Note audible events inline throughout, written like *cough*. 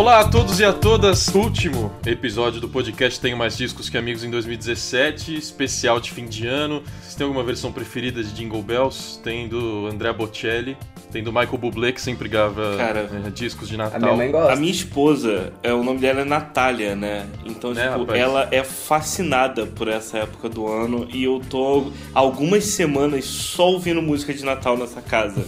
Olá a todos e a todas. Último episódio do podcast Tenho Mais Discos que Amigos em 2017, especial de fim de ano. Vocês têm alguma versão preferida de Jingle Bells? Tem do Andrea Bocelli, tem do Michael Bublé, que sempre grava Cara, né, discos de A minha Natal. mãe gosta. A minha esposa, é, o nome dela é Natália, né? Então, Né, tipo, rapaz? ela é fascinada por essa época do ano e eu tô algumas semanas só ouvindo música de Natal nessa casa.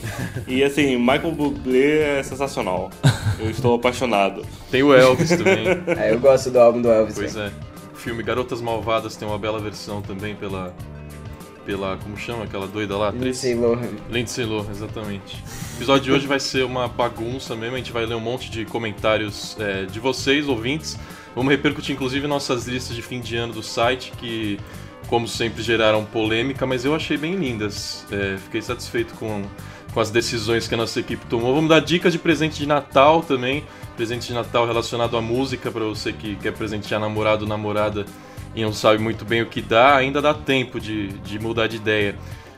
e assim, Michael Bublé é sensacional. Eu estou apaixonado. Tem o Elvis também. Ah, *laughs* eu gosto do álbum do Elvis. pois é. O filme Garotas Malvadas tem uma bela versão também pela. Pela. como chama aquela doida lá? atriz? Lindsay Lohan. Lindsay Lohan, exatamente. O episódio de hoje vai ser uma bagunça mesmo, a gente vai ler um monte de comentários é, de vocês, ouvintes. Vamos repercutir inclusive nossas listas de fim de ano do site, que, como sempre, geraram polêmica, mas eu achei bem lindas. É, fiquei satisfeito com, com as decisões que a nossa equipe tomou. Vamos dar dicas de presente de Natal também. Presente de Natal relacionado à música, para você que quer presentear namorado ou namorada e não sabe muito bem o que dá, ainda dá tempo de, de mudar de ideia.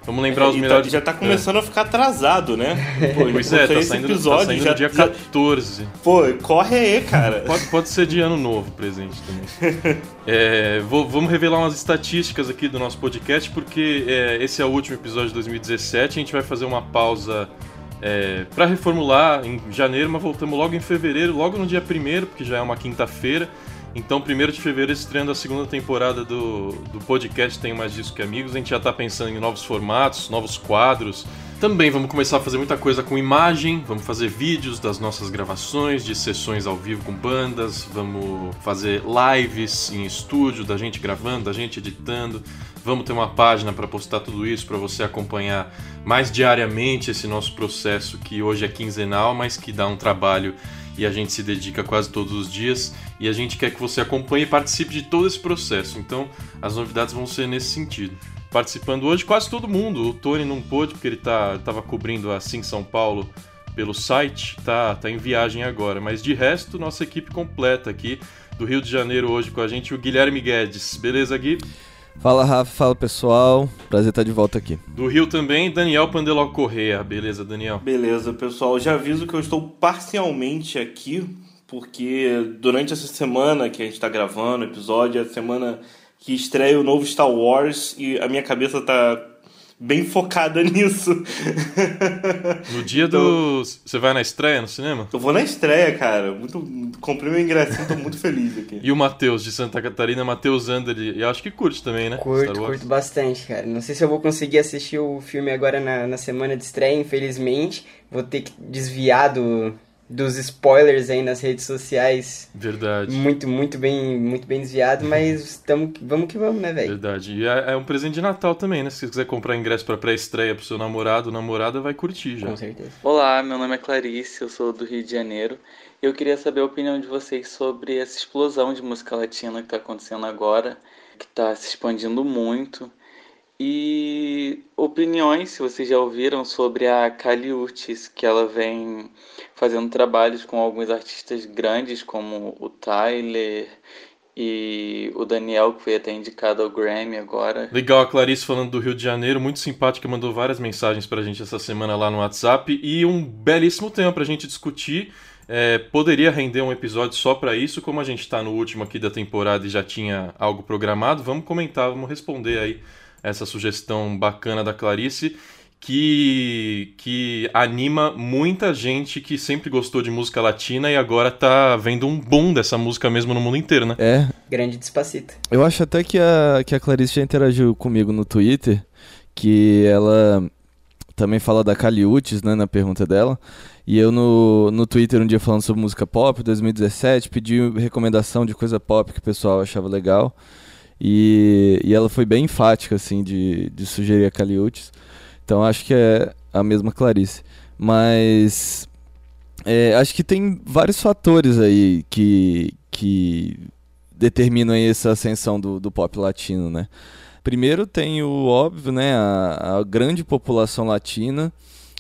Vamos lembrar os E tá- melhores. já tá começando a ficar atrasado, né? Pô, *laughs* Pois é, tá saindo, episódio tá saindo já, no dia já- 14. Pô, corre aí, cara. *laughs* Pode, pode ser de ano novo presente também. *laughs* É, vou- vamos revelar umas estatísticas aqui do nosso podcast, porque é, esse é o último episódio de 2017. A gente vai fazer uma pausa é, para reformular em janeiro, mas voltamos logo em fevereiro, logo no dia 1 porque já é uma quinta-feira. Então, 1 de fevereiro, estreando a segunda temporada do, do podcast Tenho Mais Disso Que Amigos. A gente já tá pensando em novos formatos, novos quadros. Também vamos começar a fazer muita coisa com imagem, vamos fazer vídeos das nossas gravações, de sessões ao vivo com bandas, vamos fazer lives em estúdio, da gente gravando, da gente editando. Vamos ter uma página para postar tudo isso, para você acompanhar mais diariamente esse nosso processo que hoje é quinzenal, mas que dá um trabalho e a gente se dedica quase todos os dias e a gente quer que você acompanhe e participe de todo esse processo. Então, as novidades vão ser nesse sentido. Participando hoje quase todo mundo. O Tony não pôde porque ele tá, tava cobrindo a Sim São Paulo pelo site, tá, tá em viagem agora. Mas de resto, nossa equipe completa aqui do Rio de Janeiro hoje com a gente, o Guilherme Guedes. Beleza, Gui? Fala Rafa, fala pessoal, prazer estar de volta aqui. Do Rio também, Daniel Pandeló Correa. Beleza, Daniel? Beleza, pessoal. Já aviso que eu estou parcialmente aqui, porque durante essa semana que a gente está gravando o episódio, é a semana que estreia o novo Star Wars e a minha cabeça tá bem focada *laughs* nisso. No dia do. Você vai na estreia no cinema? Eu vou na estreia, cara. Muito, comprei meu ingressinho, tô muito feliz aqui. E o Matheus de Santa Catarina, Matheus Anderle, eu acho que curte também, né? Curto, curto bastante, cara. Não sei se eu vou conseguir assistir o filme agora na, na semana de estreia, infelizmente. Vou ter que desviar do, dos spoilers aí nas redes sociais. Verdade. Muito, muito bem, muito bem desviado, mas tamo, vamos que vamos, né, velho? Verdade. E é, é um presente de Natal também, né? Se você quiser comprar ingresso pra pré-estreia pro seu namorado, namorada vai curtir já. Com certeza. Olá, meu nome é Clarice, eu sou do Rio de Janeiro. Eu queria saber a opinião de vocês sobre essa explosão de música latina que está acontecendo agora, que está se expandindo muito. E opiniões, se vocês já ouviram, sobre a Kali Uchis, que ela vem fazendo trabalhos com alguns artistas grandes, como o Tyler e o Daniel, que foi até indicado ao Grammy agora. Legal, a Clarice falando do Rio de Janeiro, muito simpática, mandou várias mensagens pra gente essa semana lá no WhatsApp e um belíssimo tema pra gente discutir. É, poderia render um episódio só pra isso, como a gente tá no último aqui da temporada e já tinha algo programado, vamos comentar, vamos responder aí essa sugestão bacana da Clarice. Que, que anima muita gente que sempre gostou de música latina e agora tá vendo um boom dessa música mesmo no mundo inteiro, né? É, Grande despacito. eu acho até que a, que a Clarice já interagiu comigo no Twitter, que ela também fala da Caliutes, né, na pergunta dela. E eu no, no Twitter um dia falando sobre música pop, 2017, pedi recomendação de coisa pop que o pessoal achava legal. E, e ela foi bem enfática, assim, de, de sugerir a Caliutes. Então acho que é a mesma Clarice. Mas é, acho que tem vários fatores aí que, que determinam essa ascensão do, do pop latino, né? Primeiro tem o óbvio, né? A, a grande população latina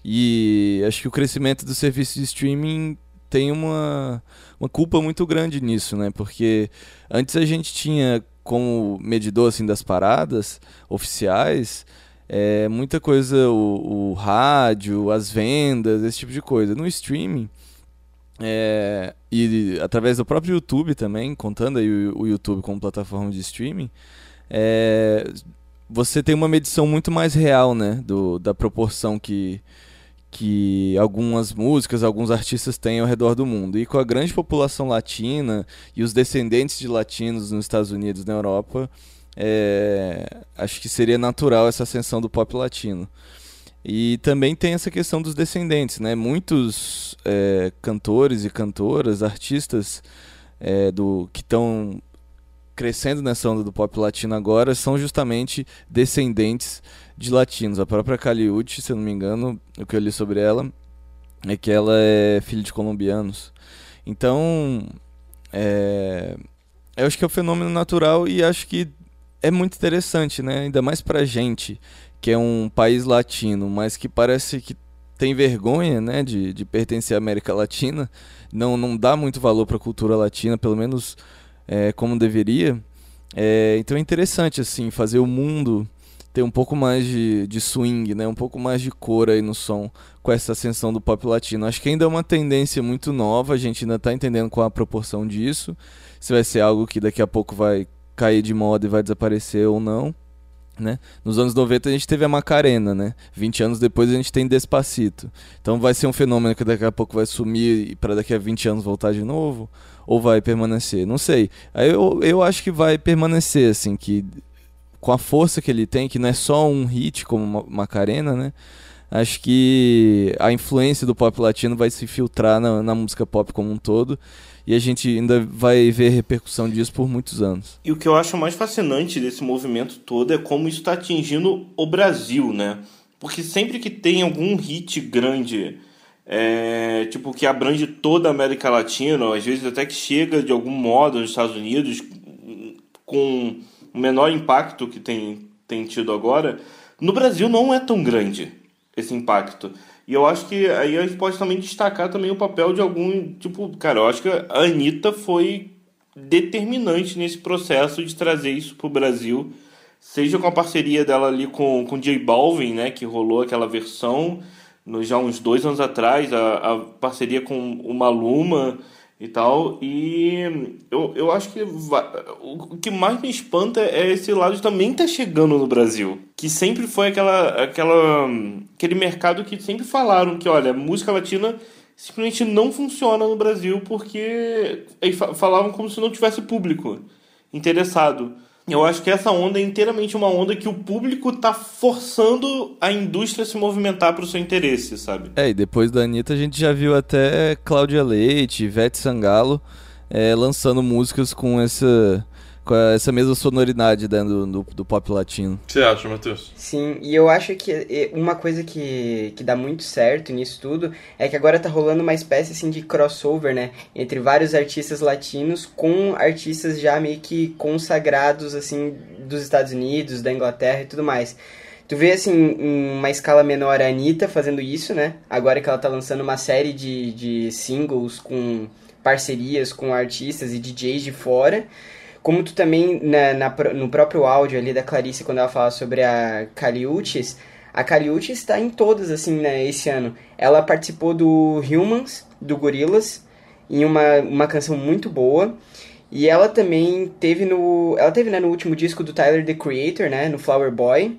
e acho que o crescimento do serviço de streaming tem uma, uma culpa muito grande nisso, né? Porque antes a gente tinha como medidor assim das paradas oficiais é, muita coisa o, o rádio, as vendas, esse tipo de coisa. No streaming é, e através do próprio YouTube também, contando aí o, o YouTube como plataforma de streaming, é, você tem uma medição muito mais real, né, do, da proporção que, que algumas músicas, alguns artistas têm ao redor do mundo. E com a grande população latina e os descendentes de latinos nos Estados Unidos e na Europa, é, acho que seria natural essa ascensão do pop latino. E também tem essa questão dos descendentes, né? Muitos é, cantores e cantoras, artistas é, do que estão crescendo nessa onda do pop latino agora são justamente descendentes de latinos. A própria Kali Uchi, se eu não me engano, o que eu li sobre ela é que ela é filha de colombianos. Então, é, eu acho que é um fenômeno natural e acho que é muito interessante, né? Ainda mais pra gente, que é um país latino, mas que parece que tem vergonha, né, de, de pertencer à América Latina, não, não dá muito valor para a cultura latina, pelo menos é, como deveria. É, então é interessante, assim, fazer o mundo ter um pouco mais de, de swing, né? Um pouco mais de cor aí no som com essa ascensão do pop latino. Acho que ainda é uma tendência muito nova, a gente ainda está entendendo qual a proporção disso. Se vai ser algo que daqui a pouco vai cair de moda e vai desaparecer ou não. Né? Nos anos 90 a gente teve a Macarena, né? 20 anos depois a gente tem Despacito. Então vai ser um fenômeno que daqui a pouco vai sumir e para daqui a 20 anos voltar de novo? Ou vai permanecer? Não sei. Eu, eu acho que vai permanecer, assim, que com a força que ele tem, que não é só um hit como Macarena, né? Acho que a influência do pop latino vai se filtrar na, na música pop como um todo e a gente ainda vai ver repercussão disso por muitos anos. E o que eu acho mais fascinante desse movimento todo é como isso está atingindo o Brasil, né? Porque sempre que tem algum hit grande, é, tipo, que abrange toda a América Latina, às vezes até que chega de algum modo nos Estados Unidos, com o menor impacto que tem, tem tido agora, no Brasil não é tão grande esse impacto. E eu acho que aí a gente pode também destacar também o papel de algum. Tipo, cara, eu acho que a Anitta foi determinante nesse processo de trazer isso pro Brasil. Seja com a parceria dela ali com, com J Balvin, né? Que rolou aquela versão no, já uns dois anos atrás, a, a parceria com o Maluma e tal. E eu, eu acho que vai, o que mais me espanta é esse lado também tá chegando no Brasil. Que sempre foi aquela, aquela, aquele mercado que sempre falaram que, olha, música latina simplesmente não funciona no Brasil porque falavam como se não tivesse público interessado. Eu acho que essa onda é inteiramente uma onda que o público tá forçando a indústria a se movimentar para o seu interesse, sabe? É, e depois da Anitta a gente já viu até Cláudia Leite, Ivete Sangalo é, lançando músicas com essa com essa mesma sonoridade né, do, do, do, pop latino. Você acha, Matheus? Sim, e eu acho que uma coisa que, que dá muito certo nisso tudo é que agora tá rolando uma espécie assim, de crossover, né? Entre vários artistas latinos com artistas já meio que consagrados, assim, dos Estados Unidos, da Inglaterra e tudo mais. Tu vê, assim, em uma escala menor a Anitta fazendo isso, né? Agora que ela tá lançando uma série de, de singles com parcerias com artistas e DJs de fora. Como tu também, na, na, no próprio áudio ali da Clarice, quando ela fala sobre a Caliutes, a Caliutes está em todas, assim, né, esse ano. Ela participou do Humans, do Gorillaz, em uma, uma canção muito boa. E ela também teve no. Ela teve né, no último disco do Tyler the Creator, né? No Flower Boy.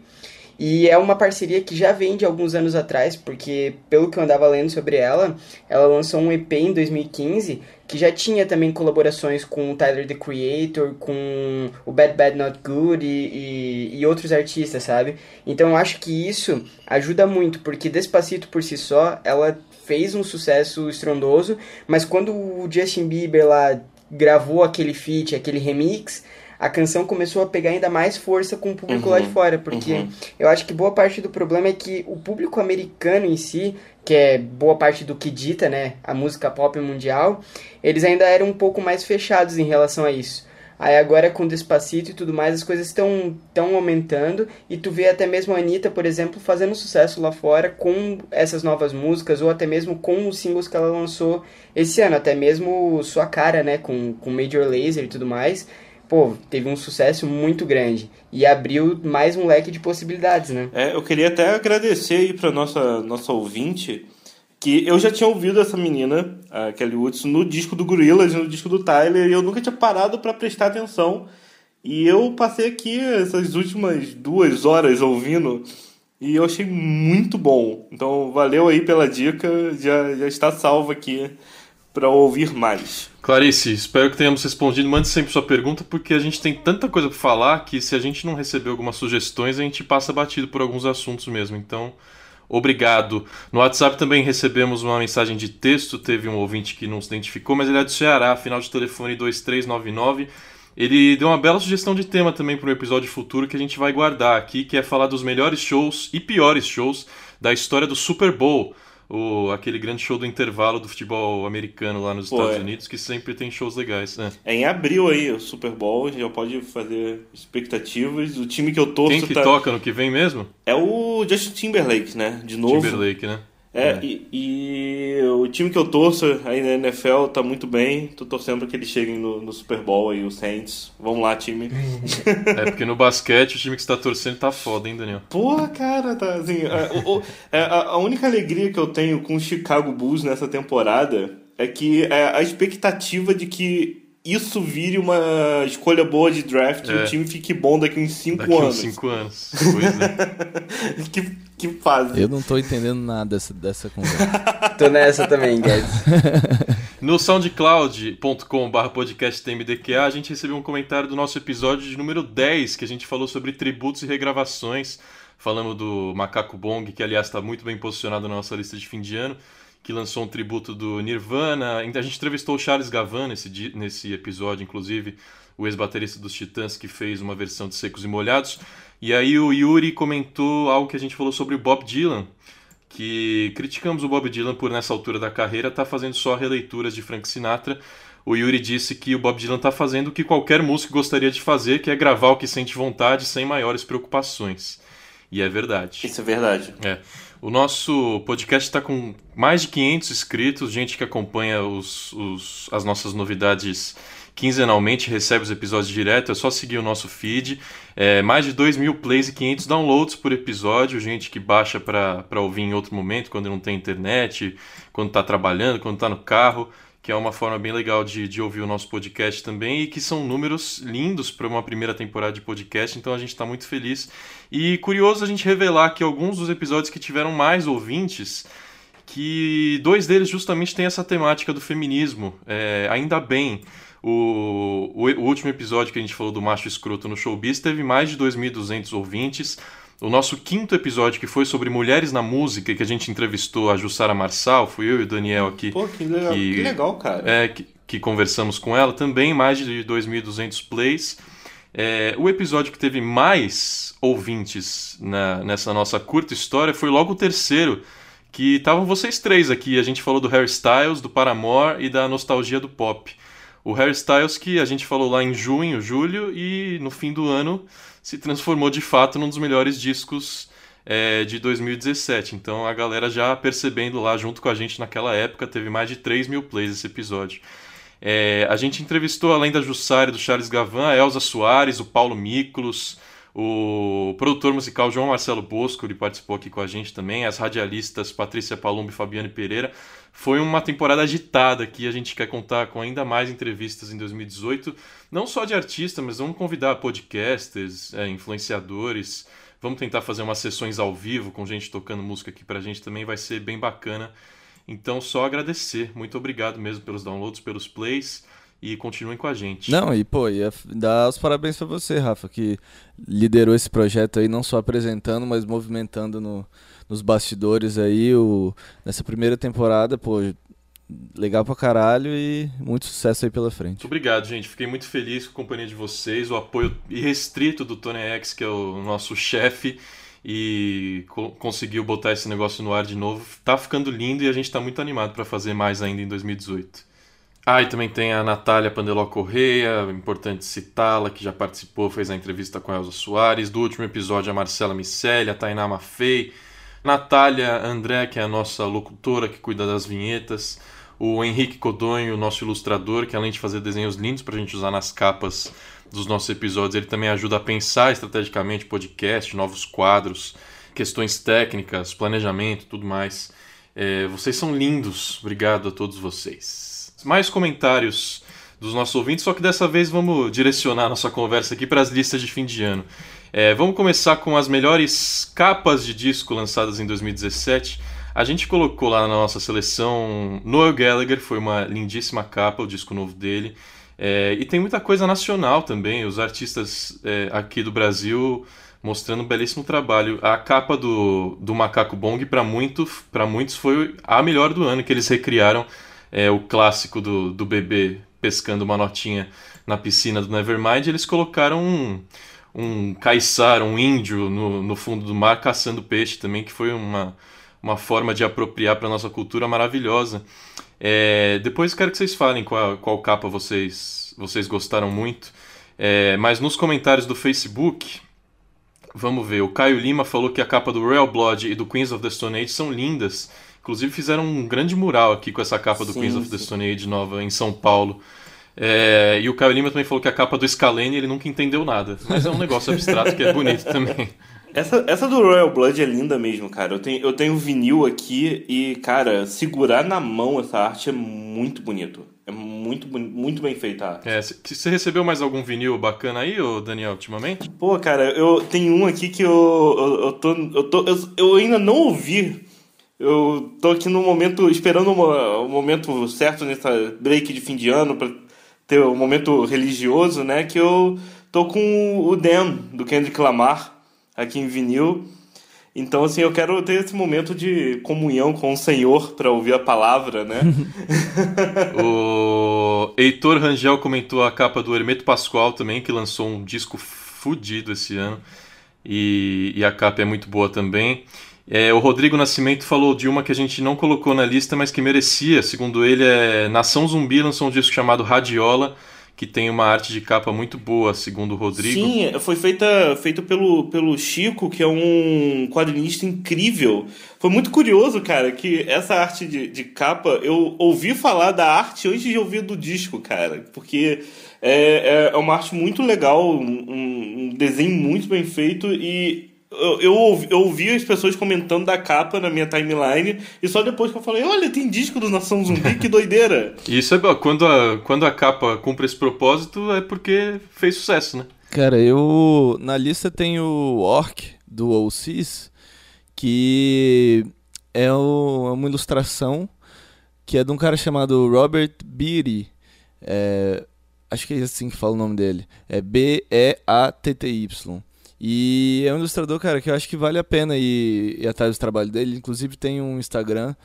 E é uma parceria que já vem de alguns anos atrás, porque pelo que eu andava lendo sobre ela, ela lançou um EP em 2015 que já tinha também colaborações com o Tyler the Creator, com o Bad Bad Not Good e, e, e outros artistas, sabe? Então eu acho que isso ajuda muito, porque Despacito por si só, ela fez um sucesso estrondoso, mas quando o Justin Bieber lá gravou aquele feat, aquele remix, a canção começou a pegar ainda mais força com o público uhum, lá de uhum. fora, porque uhum. eu acho que boa parte do problema é que o público americano em si, que é boa parte do que dita, né, a música pop mundial, eles ainda eram um pouco mais fechados em relação a isso. Aí agora com Despacito e tudo mais, as coisas estão tão aumentando e tu vê até mesmo a Anitta, por exemplo, fazendo sucesso lá fora com essas novas músicas ou até mesmo com os singles que ela lançou esse ano, até mesmo Sua Cara, né, com, com Major Lazer e tudo mais pô, teve um sucesso muito grande e abriu mais um leque de possibilidades, né? É, eu queria até agradecer aí para nossa nossa ouvinte que eu já tinha ouvido essa menina, a Kelly Woods, no disco do Gorillaz no disco do Tyler, e eu nunca tinha parado para prestar atenção. E eu passei aqui essas últimas duas horas ouvindo e eu achei muito bom. Então, valeu aí pela dica, já, já está salvo aqui para ouvir mais. Clarice, espero que tenhamos respondido. Mande sempre sua pergunta, porque a gente tem tanta coisa para falar que se a gente não receber algumas sugestões, a gente passa batido por alguns assuntos mesmo. Então, obrigado. No WhatsApp também recebemos uma mensagem de texto. Teve um ouvinte que não se identificou, mas ele é do Ceará, final de telefone 2399. Ele deu uma bela sugestão de tema também para um episódio futuro que a gente vai guardar aqui, que é falar dos melhores shows e piores shows da história do Super Bowl o, aquele grande show do intervalo do futebol americano lá nos Pô, Estados é. Unidos, que sempre tem shows legais. Né? É em abril aí, o Super Bowl, já pode fazer expectativas. O time que eu torço. Quem que tá... toca no que vem mesmo? É o Justin Timberlake, né? De novo. Timberlake, né? É, é. E, e, o time que eu torço aí na NFL tá muito bem. Tô torcendo pra que eles cheguem no, no Super Bowl aí, o Saints. Vamos lá, time. é, porque no basquete o time que você tá torcendo tá foda, hein, Daniel? Porra, cara, tá assim. A, o, é, a, a única alegria que eu tenho com o Chicago Bulls nessa temporada é que é a expectativa de que isso vire uma escolha boa de draft é. e o time fique bom daqui uns 5 anos. Daqui uns 5 anos. Pois é. *laughs* que, que fase. Eu não tô entendendo nada dessa, dessa conversa. *laughs* tô nessa também, Guedes. No soundcloud.com.br podcasttmdqa a gente recebeu um comentário do nosso episódio de número 10, que a gente falou sobre tributos e regravações. Falamos do Macaco Bong, que aliás está muito bem posicionado na nossa lista de fim de ano que lançou um tributo do Nirvana. A gente entrevistou o Charles Gavan nesse, nesse episódio, inclusive, o ex-baterista dos Titãs, que fez uma versão de Secos e Molhados. E aí o Yuri comentou algo que a gente falou sobre o Bob Dylan, que criticamos o Bob Dylan por, nessa altura da carreira, estar tá fazendo só releituras de Frank Sinatra. O Yuri disse que o Bob Dylan está fazendo o que qualquer músico gostaria de fazer, que é gravar o que sente vontade sem maiores preocupações. E é verdade. Isso é verdade. É. O nosso podcast está com mais de 500 inscritos, gente que acompanha os, os, as nossas novidades quinzenalmente, recebe os episódios direto, é só seguir o nosso feed. É, mais de 2 mil plays e 500 downloads por episódio, gente que baixa para ouvir em outro momento, quando não tem internet, quando está trabalhando, quando está no carro que é uma forma bem legal de, de ouvir o nosso podcast também e que são números lindos para uma primeira temporada de podcast, então a gente está muito feliz. E curioso a gente revelar que alguns dos episódios que tiveram mais ouvintes, que dois deles justamente têm essa temática do feminismo, é, ainda bem. O, o, o, último episódio que a gente falou do macho escroto no showbiz teve mais de 2.200 ouvintes. O nosso quinto episódio, que foi sobre mulheres na música, que a gente entrevistou a Jussara Marçal, fui eu e o Daniel aqui. Pô, que legal, que, que legal cara. É, que, que, conversamos com ela, também mais de 2.200 plays. É, o episódio que teve mais ouvintes na, nessa nossa curta história foi logo o terceiro, que estavam vocês três aqui. A gente falou do Harry Styles, do Paramore e da nostalgia do pop. O Harry Styles que a gente falou lá em junho, julho, e no fim do ano se transformou de fato num dos melhores discos é, de 2017. Então a galera já percebendo lá junto com a gente naquela época, teve mais de 3 mil plays esse episódio. É, a gente entrevistou, além da Jussari do Charles Gavan, a Elza Soares, o Paulo Miklos, o produtor musical João Marcelo Bosco, ele participou aqui com a gente também, as radialistas Patrícia Palumbo e Fabiane Pereira. Foi uma temporada agitada que a gente quer contar com ainda mais entrevistas em 2018, não só de artistas, mas vamos convidar podcasters, é, influenciadores, vamos tentar fazer umas sessões ao vivo com gente tocando música aqui pra gente também, vai ser bem bacana. Então, só agradecer. Muito obrigado mesmo pelos downloads, pelos plays e continuem com a gente. Não, e pô, ia dar os parabéns para você, Rafa, que liderou esse projeto aí, não só apresentando, mas movimentando no, nos bastidores aí, o, nessa primeira temporada, pô, legal pra caralho e muito sucesso aí pela frente. Muito obrigado, gente. Fiquei muito feliz com a companhia de vocês, o apoio irrestrito do Tony X, que é o nosso chefe, e co conseguiu botar esse negócio no ar de novo. Tá ficando lindo e a gente tá muito animado para fazer mais ainda em 2018. Ah, e também tem a Natália Pandeló Correia, importante citá-la, que já participou, fez a entrevista com a Elza Soares. Do último episódio, a Marcela Micelli, a Tainá Maffei, Natália André, que é a nossa locutora que cuida das vinhetas, o Henrique Codonho, nosso ilustrador, que além de fazer desenhos lindos para a gente usar nas capas dos nossos episódios, ele também ajuda a pensar estrategicamente podcast, novos quadros, questões técnicas, planejamento, tudo mais. É, vocês são lindos, obrigado a todos vocês. Mais comentários dos nossos ouvintes, só que dessa vez vamos direcionar nossa conversa aqui para as listas de fim de ano. É, vamos começar com as melhores capas de disco lançadas em 2017. A gente colocou lá na nossa seleção Noel Gallagher, foi uma lindíssima capa, o disco novo dele. É, e tem muita coisa nacional também, os artistas é, aqui do Brasil mostrando um belíssimo trabalho. A capa do, do Macaco Bong, para muito, muitos, foi a melhor do ano, que eles recriaram é, o clássico do, do bebê pescando uma notinha na piscina do Nevermind. Eles colocaram um, um caiçara, um índio no, no fundo do mar caçando peixe também, que foi uma, uma forma de apropriar para nossa cultura maravilhosa. É, depois quero que vocês falem qual, qual capa vocês, vocês gostaram muito. É, mas nos comentários do Facebook, vamos ver. O Caio Lima falou que a capa do Royal Blood e do Queens of the Stone Age são lindas. Inclusive fizeram um grande mural aqui com essa capa do sim, Queens of the Stone Age nova em São Paulo. É, e o Caio Lima também falou que a capa do Scalene ele nunca entendeu nada. Mas é um negócio abstrato que é bonito também. *laughs* Essa, essa do Royal Blood é linda mesmo, cara. Eu tenho, eu tenho vinil aqui e, cara, segurar na mão essa arte é muito bonito. É muito, muito bem feita a arte. É, você recebeu mais algum vinil bacana aí, ô Daniel, ultimamente? Pô, cara, eu tenho um aqui que eu, eu, eu tô. Eu, tô eu, eu ainda não ouvi. Eu tô aqui no momento, esperando o momento certo nessa break de fim de ano pra ter o um momento religioso, né? Que eu tô com o Dan, do Kendrick Lamar aqui em vinil. Então, assim, eu quero ter esse momento de comunhão com o Senhor para ouvir a palavra, né? *laughs* o Heitor Rangel comentou a capa do Hermeto Pascoal também, que lançou um disco fudido esse ano. E, e a capa é muito boa também. É, o Rodrigo Nascimento falou de uma que a gente não colocou na lista, mas que merecia. Segundo ele, é Nação Zumbi lançou um disco chamado Radiola que tem uma arte de capa muito boa, segundo o Rodrigo. Sim, foi feita, feito pelo, pelo Chico, que é um quadrinista incrível. Foi muito curioso, cara, que essa arte de, de capa, eu ouvi falar da arte antes de ouvir do disco, cara, porque é, é, é uma arte muito legal, um, um desenho muito bem feito e eu, eu, ouvi, eu ouvi as pessoas comentando da capa na minha timeline e só depois que eu falei, olha, tem disco do Nação Zumbi, que doideira. *laughs* Isso é bom. Quando a, quando a capa cumpre esse propósito é porque fez sucesso, né? Cara, eu. Na lista tem o Orc do OCs, que é o, é uma ilustração que é de um cara chamado Robert Beatty. É, acho que é assim que fala o nome dele. É B-E-A-T-T-Y. E é um ilustrador, cara, que eu acho que vale a pena ir, ir atrás do trabalho dele. Inclusive tem um Instagram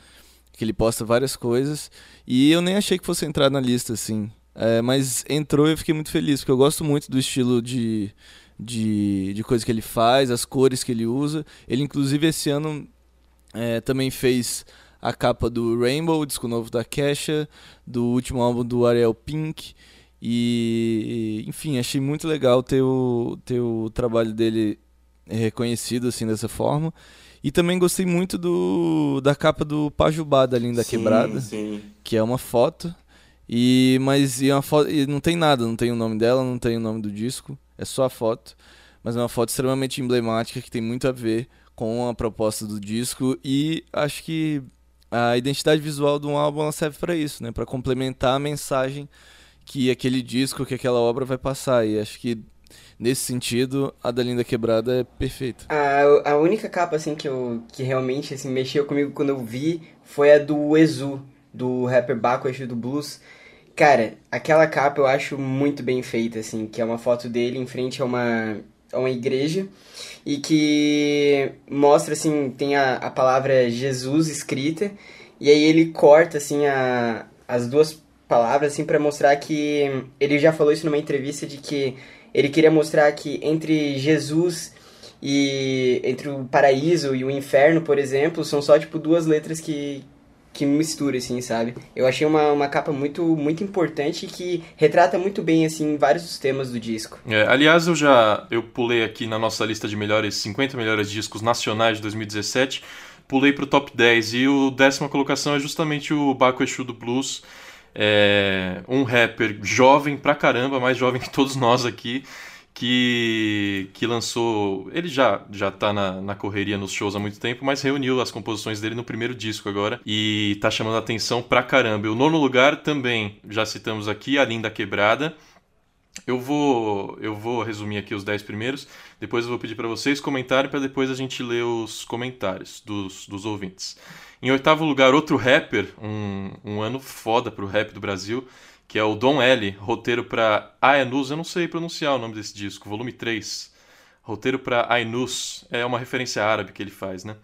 que ele posta várias coisas. E eu nem achei que fosse entrar na lista, assim. É, mas entrou e eu fiquei muito feliz, porque eu gosto muito do estilo de, de, de coisa que ele faz, as cores que ele usa. Ele, inclusive, esse ano é, também fez a capa do Rainbow, o disco novo da Kesha, do último álbum do Ariel Pink. E, enfim, achei muito legal ter o, ter o trabalho dele reconhecido assim dessa forma. E também gostei muito do, da capa do Pajubá da Linda sim, Quebrada, sim. que é uma foto. E mas e uma foto, e não tem nada, não tem o nome dela, não tem o nome do disco, é só a foto. Mas é uma foto extremamente emblemática que tem muito a ver com a proposta do disco e acho que a identidade visual de um álbum serve para isso, né, para complementar a mensagem que aquele disco, que aquela obra vai passar. E acho que nesse sentido, a da Linda Quebrada é perfeita. A, a única capa assim que eu que realmente assim mexeu comigo quando eu vi foi a do Exu, do rapper Baco Exu do Blues. Cara, aquela capa eu acho muito bem feita assim, que é uma foto dele em frente a uma a uma igreja e que mostra assim, tem a, a palavra Jesus escrita e aí ele corta assim a, as duas palavras assim para mostrar que ele já falou isso numa entrevista de que ele queria mostrar que entre Jesus e entre o paraíso e o inferno, por exemplo, são só tipo duas letras que que mistura assim, sabe? Eu achei uma, uma capa muito muito importante que retrata muito bem assim vários dos temas do disco. É, aliás, eu já eu pulei aqui na nossa lista de melhores 50 melhores discos nacionais de 2017, pulei pro top 10 e o décima colocação é justamente o Baco Exu do Blues é, um rapper jovem pra caramba, mais jovem *laughs* que todos nós aqui, que, que lançou. Ele já, já tá na, na correria nos shows há muito tempo, mas reuniu as composições dele no primeiro disco agora e tá chamando a atenção pra caramba. O nono lugar também, já citamos aqui, A Linda Quebrada. Eu vou, eu vou resumir aqui os 10 primeiros, depois eu vou pedir para vocês comentarem para depois a gente ler os comentários dos, dos ouvintes. Em oitavo lugar, outro rapper, um, um ano foda pro rap do Brasil, que é o Don L, roteiro para Ainus, eu não sei pronunciar o nome desse disco, volume 3. Roteiro para Ainus, é uma referência árabe que ele faz, né?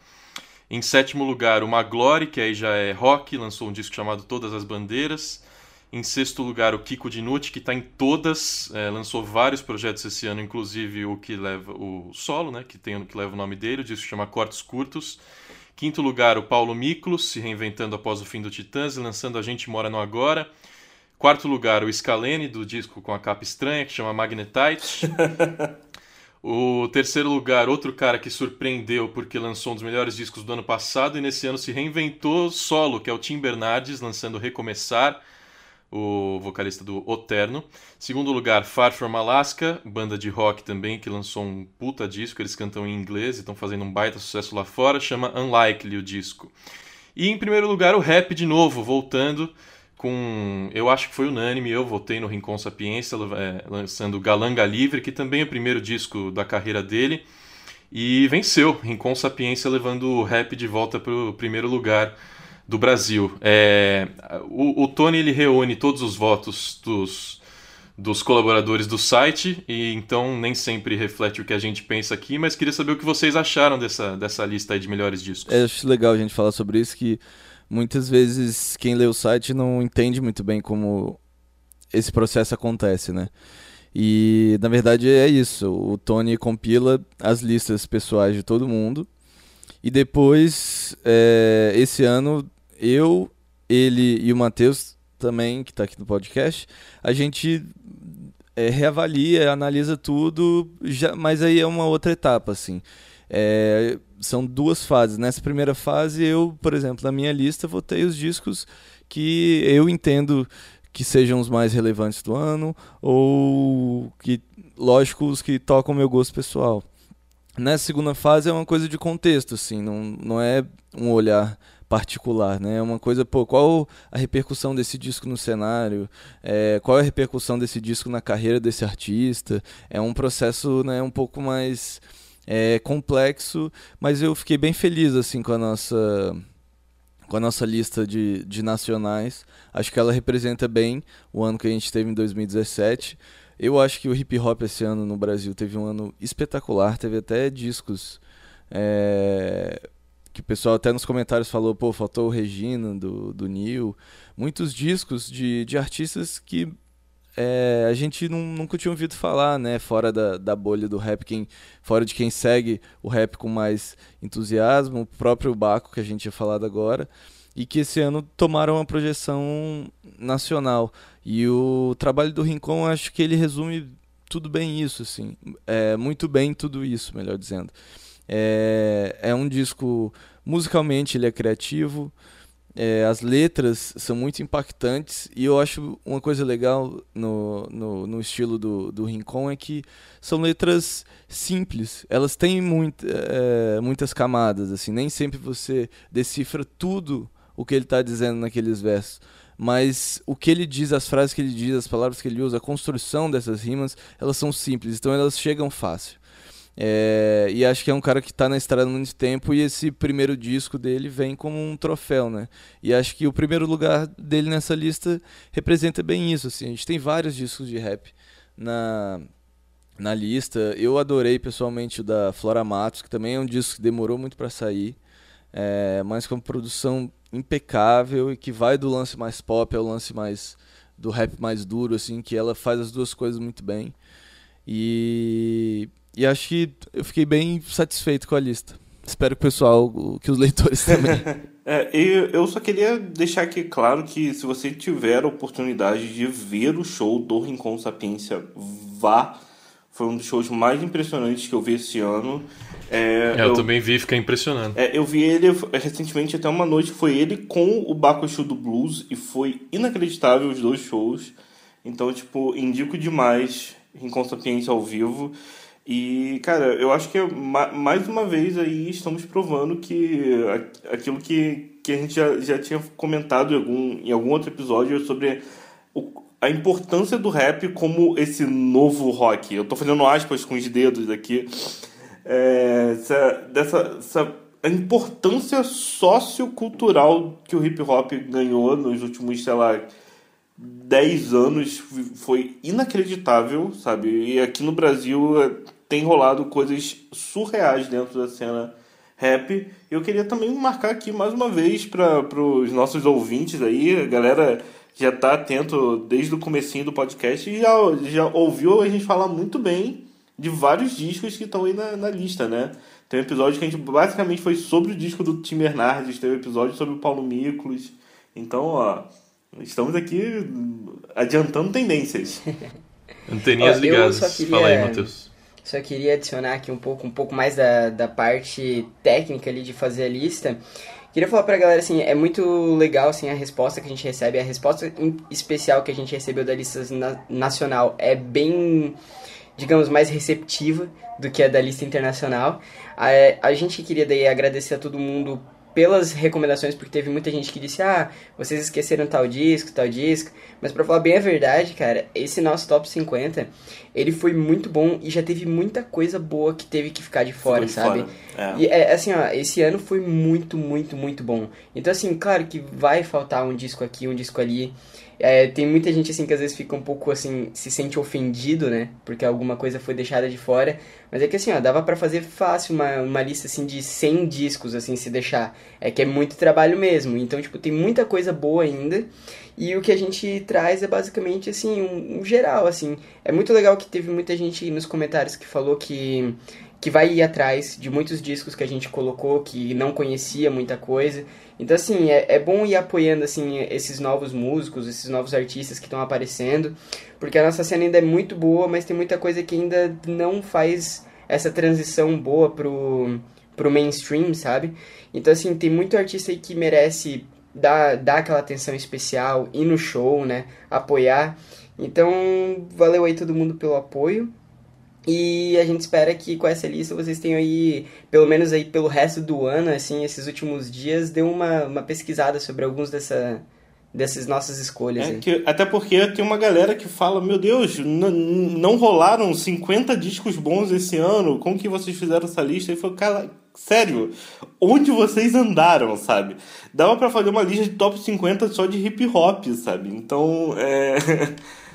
Em sétimo lugar, o Maglore, que aí já é rock, lançou um disco chamado Todas as Bandeiras. Em sexto lugar, o Kiko Dinucci, que está em todas, é, lançou vários projetos esse ano, inclusive o que leva o solo, né, que tem que leva o nome dele, o disco chama Cortes Curtos. Quinto lugar, o Paulo Miklos, se reinventando após o fim do Titãs e lançando A Gente Mora no Agora. Quarto lugar, o Scalene, do disco com a capa estranha, que chama Magnetite. *laughs* o terceiro lugar, outro cara que surpreendeu porque lançou um dos melhores discos do ano passado e nesse ano se reinventou solo, que é o Tim Bernardes, lançando Recomeçar o vocalista do Oterno. Segundo lugar, Far From Alaska, banda de rock também que lançou um puta disco, eles cantam em inglês e estão fazendo um baita sucesso lá fora, chama Unlikely o disco. E em primeiro lugar, o rap de novo, voltando com, eu acho que foi unânime, eu votei no Rincon Sapiência, é, lançando Galanga Livre, que também é o primeiro disco da carreira dele, e venceu, Rincon Sapiência levando o rap de volta para o primeiro lugar do Brasil. É, o, o, Tony ele reúne todos os votos dos, dos colaboradores do site e então nem sempre reflete o que a gente pensa aqui, mas queria saber o que vocês acharam dessa, dessa lista de melhores discos. É, acho legal a gente falar sobre isso, que muitas vezes quem lê o site não entende muito bem como esse processo acontece, né? E na verdade é isso. O Tony compila as listas pessoais de todo mundo. E depois, é, esse ano, eu, ele e o Matheus também, que está aqui no podcast, a gente é, reavalia, analisa tudo, já, mas aí é uma outra etapa, assim. É, são duas fases. Nessa primeira fase, eu, por exemplo, na minha lista, votei os discos que eu entendo que sejam os mais relevantes do ano, ou que, lógico, os que tocam meu gosto pessoal. Nessa segunda fase é uma coisa de contexto, assim, não, não é um olhar particular, né? É uma coisa, pô, qual a repercussão desse disco no cenário? É, qual é a repercussão desse disco na carreira desse artista? É um processo, né, um pouco mais é, complexo, mas eu fiquei bem feliz assim com a nossa com a nossa lista de, de nacionais. Acho que ela representa bem o ano que a gente teve em 2017. Eu acho que o hip hop esse ano no Brasil teve um ano espetacular, teve até discos é, que o pessoal até nos comentários falou, pô, faltou o Regina do, do Neil. Muitos discos de, de artistas que é, a gente não, nunca tinha ouvido falar, né? Fora da, da bolha do rap, quem, fora de quem segue o rap com mais entusiasmo, o próprio Baco que a gente tinha falado agora, e que esse ano tomaram uma projeção nacional. E o trabalho do Rincon, acho que ele resume tudo bem isso, assim. É, muito bem tudo isso, melhor dizendo. É, é um disco, musicalmente ele é criativo, é, as letras são muito impactantes. E eu acho uma coisa legal no, no, no, estilo do, do Rincon é que são letras simples, elas têm muito, é, muitas camadas, assim, nem sempre você decifra tudo o que ele está dizendo naqueles versos. Mas o que ele diz, as frases que ele diz, as palavras que ele usa, a construção dessas rimas, elas são simples, então elas chegam fácil. É, e acho que é um cara que está na estrada há muito tempo e esse primeiro disco dele vem como um troféu, né? E acho que o primeiro lugar dele nessa lista representa bem isso, assim. A gente tem vários discos de rap na, na lista. Eu adorei pessoalmente o da Flora Matos, que também é um disco que demorou muito para sair, é, mas com produção impecável e que vai do lance mais pop ao lance mais do rap mais duro, assim, que ela faz as duas coisas muito bem. E e acho que eu fiquei bem satisfeito com a lista. Espero que o pessoal, que os leitores *laughs* também. é, eu só queria deixar aqui claro que se você tiver a oportunidade de ver o show do Rincon Sapiência, vá. Foi um dos shows mais impressionantes que eu vi esse ano. É, é eu, eu, também vi, fica impressionando. É, eu vi ele recentemente, até uma noite, foi ele com o Baco Show do Blues e foi inacreditável os dois shows. Então, tipo, indico demais Rincon Sapiente ao vivo. E, cara, eu acho que mais uma vez aí estamos provando que aquilo que, que a gente já, já tinha comentado em algum, em algum outro episódio sobre o, a importância do rap como esse novo rock. Eu tô fazendo aspas com os dedos aqui. É, essa, dessa, essa, a importância sociocultural que o hip hop ganhou nos últimos, sei lá, 10 anos foi inacreditável, sabe? E aqui no Brasil é, tem rolado coisas surreais dentro da cena rap. Eu queria também marcar aqui mais uma vez para os nossos ouvintes aí, a galera já tá atento desde o comecinho do podcast e já, já ouviu a gente falar muito bem de vários discos que estão aí na, na lista, né? Tem um episódio que a gente basicamente foi sobre o disco do Tim Bernardes, tem um episódio sobre o Paulo Miklos. Então, ó, estamos aqui adiantando tendências. *laughs* Anteninhas ligadas. Queria, Fala aí, Matheus. Só queria adicionar aqui um pouco, um pouco mais da, da parte técnica ali de fazer a lista. Queria falar pra galera, assim, é muito legal, assim, a resposta que a gente recebe. A resposta especial que a gente recebeu da lista na nacional é bem, digamos, mais receptiva do que a da lista internacional. A, a gente queria daí agradecer a todo mundo pelas recomendações, porque teve muita gente que disse, ah, vocês esqueceram tal disco, tal disco. Mas pra falar bem a verdade, cara, esse nosso top 50, ele foi muito bom e já teve muita coisa boa que teve que ficar de fora, sabe? Fora. É. E é, assim, ó, esse ano foi muito, muito, muito bom. Então, assim, claro que vai faltar um disco aqui, um disco ali. É, tem muita gente assim que às vezes fica um pouco assim, se sente ofendido, né? Porque alguma coisa foi deixada de fora. Mas é que assim, ó, dava para fazer fácil uma, uma lista assim de 100 discos, assim, se deixar. É que é muito trabalho mesmo. Então, tipo, tem muita coisa boa ainda. E o que a gente traz é basicamente assim, um, um geral, assim. É muito legal que teve muita gente nos comentários que falou que que vai ir atrás de muitos discos que a gente colocou, que não conhecia muita coisa. Então, assim, é, é bom ir apoiando, assim, esses novos músicos, esses novos artistas que estão aparecendo, porque a nossa cena ainda é muito boa, mas tem muita coisa que ainda não faz essa transição boa pro, pro mainstream, sabe? Então, assim, tem muito artista aí que merece dar, dar aquela atenção especial, ir no show, né? Apoiar. Então, valeu aí todo mundo pelo apoio. E a gente espera que com essa lista vocês tenham aí, pelo menos aí pelo resto do ano, assim, esses últimos dias, dê uma, uma pesquisada sobre alguns dessa, dessas nossas escolhas. É que, até porque tem uma galera que fala, meu Deus, não rolaram 50 discos bons esse ano, como que vocês fizeram essa lista? E falou, cara, sério, onde vocês andaram, sabe? Dava para fazer uma lista de top 50 só de hip hop, sabe? Então, é...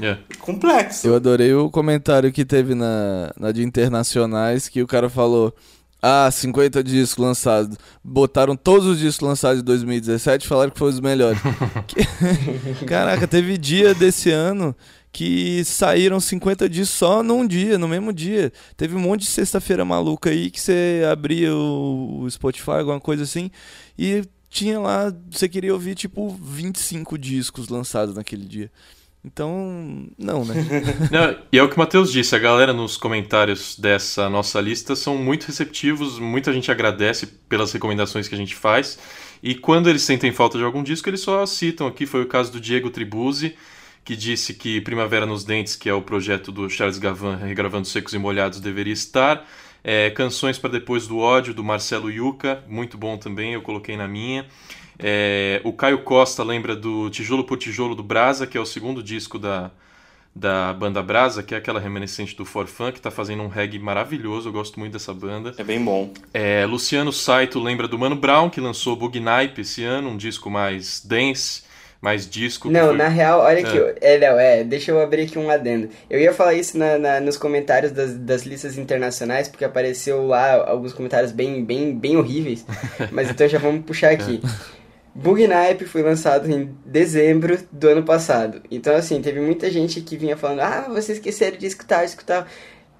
Yeah. Complexo. Eu adorei o comentário que teve na, na de internacionais que o cara falou. Ah, 50 discos lançados. Botaram todos os discos lançados de 2017 e falaram que foram os melhores. *laughs* *laughs* Caraca, teve dia desse ano que saíram 50 discos só num dia, no mesmo dia. Teve um monte de sexta-feira maluca aí que você abria o Spotify, alguma coisa assim, e tinha lá, você queria ouvir tipo 25 discos lançados naquele dia. Então, não, né? *laughs* não, e é o que o Matheus disse, a galera nos comentários dessa nossa lista são muito receptivos, muita gente agradece pelas recomendações que a gente faz. E quando eles sentem falta de algum disco, eles só citam aqui, foi o caso do Diego Tribuzzi, que disse que Primavera nos Dentes, que é o projeto do Charles Gavan regravando Secos e Molhados, deveria estar. É, Canções para Depois do Ódio, do Marcelo Yuca, muito bom também, eu coloquei na minha. É, o Caio Costa lembra do Tijolo por Tijolo do Brasa, que é o segundo disco da, da banda Brasa, que é aquela reminiscente do Forfan, que está fazendo um reggae maravilhoso, eu gosto muito dessa banda. É bem bom. É, Luciano Saito lembra do Mano Brown, que lançou Bug Nipe esse ano, um disco mais dance, mais disco. Não, foi... na real, olha é. que. É, Léo, é, deixa eu abrir aqui um adendo. Eu ia falar isso na, na, nos comentários das, das listas internacionais, porque apareceu lá alguns comentários bem, bem, bem horríveis, *laughs* mas então já vamos puxar aqui. É. Bugnipe foi lançado em dezembro do ano passado. Então, assim, teve muita gente que vinha falando: Ah, vocês esqueceram de escutar, escutar.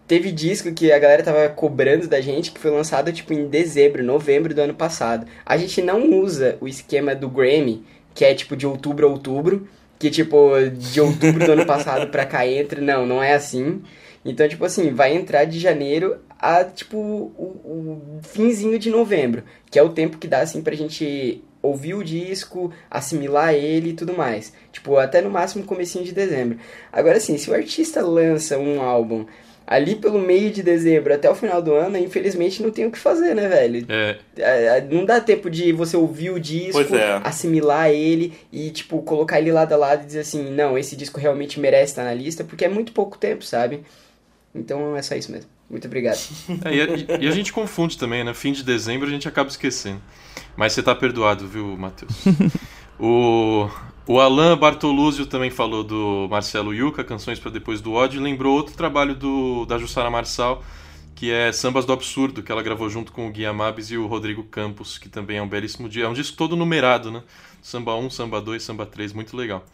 Teve disco que a galera tava cobrando da gente que foi lançado tipo em dezembro, novembro do ano passado. A gente não usa o esquema do Grammy, que é tipo de outubro a outubro, que tipo de outubro do ano passado pra cá entra. Não, não é assim. Então, tipo assim, vai entrar de janeiro a tipo o, o finzinho de novembro, que é o tempo que dá assim pra gente ouvir o disco, assimilar ele e tudo mais. Tipo, até no máximo comecinho de dezembro. Agora sim, se o artista lança um álbum ali pelo meio de dezembro até o final do ano, infelizmente não tem o que fazer, né, velho? É. É, Não dá tempo de você ouvir o disco, é. assimilar ele e, tipo, colocar ele lado a lado e dizer assim, não, esse disco realmente merece estar na lista, porque é muito pouco tempo, sabe? Então é só isso mesmo. Muito obrigado. É, e, a, e a gente confunde também, né? Fim de dezembro a gente acaba esquecendo. Mas você tá perdoado, viu, Matheus? *laughs* o, o Alan Bartoluzio também falou do Marcelo Yuca, Canções para Depois do Ódio, e lembrou outro trabalho do, da Jussara Marçal, que é Sambas do Absurdo, que ela gravou junto com o Gui Amabis e o Rodrigo Campos, que também é um belíssimo dia. É um disco todo numerado, né? Samba 1, Samba 2, Samba 3, muito legal.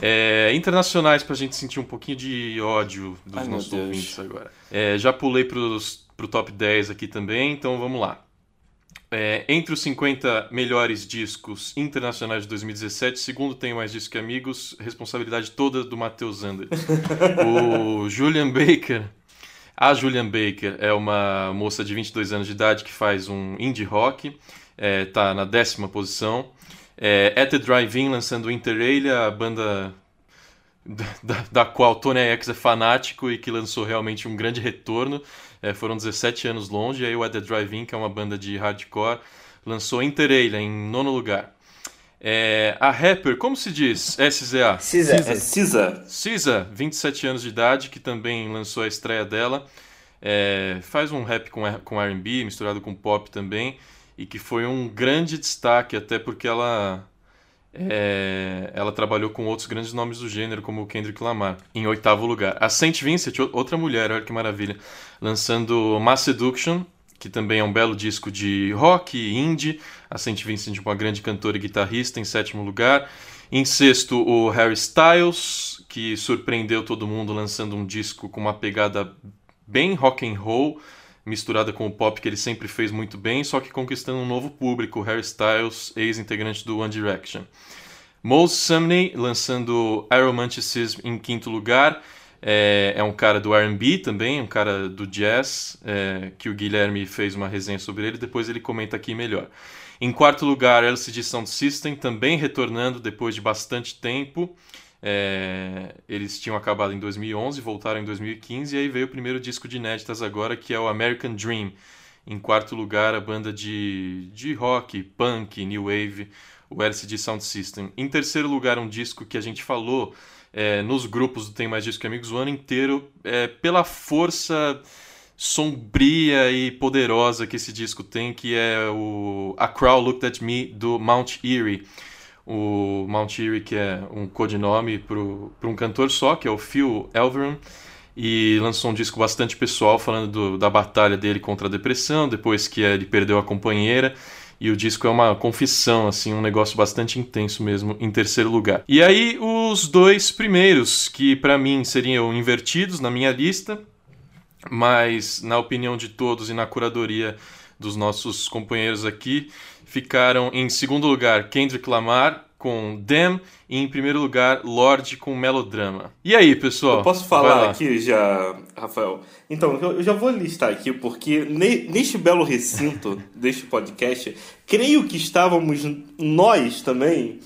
É, internacionais pra gente sentir um pouquinho de ódio dos Ai, nossos ouvintes agora. É, já pulei pros, pro top 10 aqui também, então vamos lá. É, entre os 50 melhores discos internacionais de 2017, segundo Tenho Mais Disco que Amigos, responsabilidade toda do Matheus Zander. *laughs* o Julian Baker, a Julian Baker é uma moça de 22 anos de idade que faz um indie rock, é, tá na décima posição. É, At the Drive-In lançando Interrail, a banda da, da- qual Tony X é fanático e que lançou realmente um grande retorno. É, foram 17 anos longe. E aí o At the Drive-In, que é uma banda de hardcore, lançou Interrail em nono lugar. É, a rapper, como se diz? SZA. Cisa, Cisa. Cisa, 27 anos de idade, que também lançou a estreia dela. É, faz um rap com, com RB, misturado com pop também. E que foi um grande destaque, até porque ela, é, ela trabalhou com outros grandes nomes do gênero, como o Kendrick Lamar, em oitavo lugar. A Saint Vincent, outra mulher, olha que maravilha, lançando Mass Seduction, que também é um belo disco de rock indie. A Saint Vincent, uma grande cantora e guitarrista, em sétimo lugar. Em sexto, o Harry Styles, que surpreendeu todo mundo lançando um disco com uma pegada bem rock and roll, misturada com o pop que ele sempre fez muito bem, só que conquistando um novo público, Harry Styles, ex-integrante do One Direction. Mose Sumney lançando Aromanticism em quinto lugar. É, é um cara do R&B também, um cara do jazz, é, que o Guilherme fez uma resenha sobre ele, depois ele comenta aqui melhor. Em quarto lugar, LCD Sound System, também retornando depois de bastante tempo. É, eles tinham acabado em 2011, voltaram em 2015, e aí veio o primeiro disco de inéditas agora, que é o American Dream. Em quarto lugar, a banda de, de rock, punk, new wave, o LCD Sound System. Em terceiro lugar, um disco que a gente falou é, nos grupos do Tem Mais Disco que Amigos o ano inteiro, é, pela força sombria e poderosa que esse disco tem, que é o A Crowd Looked At Me, do Mount Erie. O Mount Erie, que é um codinome para um cantor só, que é o Phil Elverum, e lançou um disco bastante pessoal, falando do- da batalha dele contra a depressão, depois que ele perdeu a companheira, e o disco é uma confissão, assim, um negócio bastante intenso mesmo, em terceiro lugar. E aí, os dois primeiros, que para mim seriam invertidos na minha lista, mas na opinião de todos e na curadoria dos nossos companheiros aqui, ficaram em segundo lugar Kendrick Lamar com Damn e em primeiro lugar Lorde com Melodrama. E aí, pessoal? Eu posso falar aqui já, Rafael? Então, eu já vou listar aqui, porque ne- neste belo recinto *laughs* deste podcast, creio que estávamos nós também.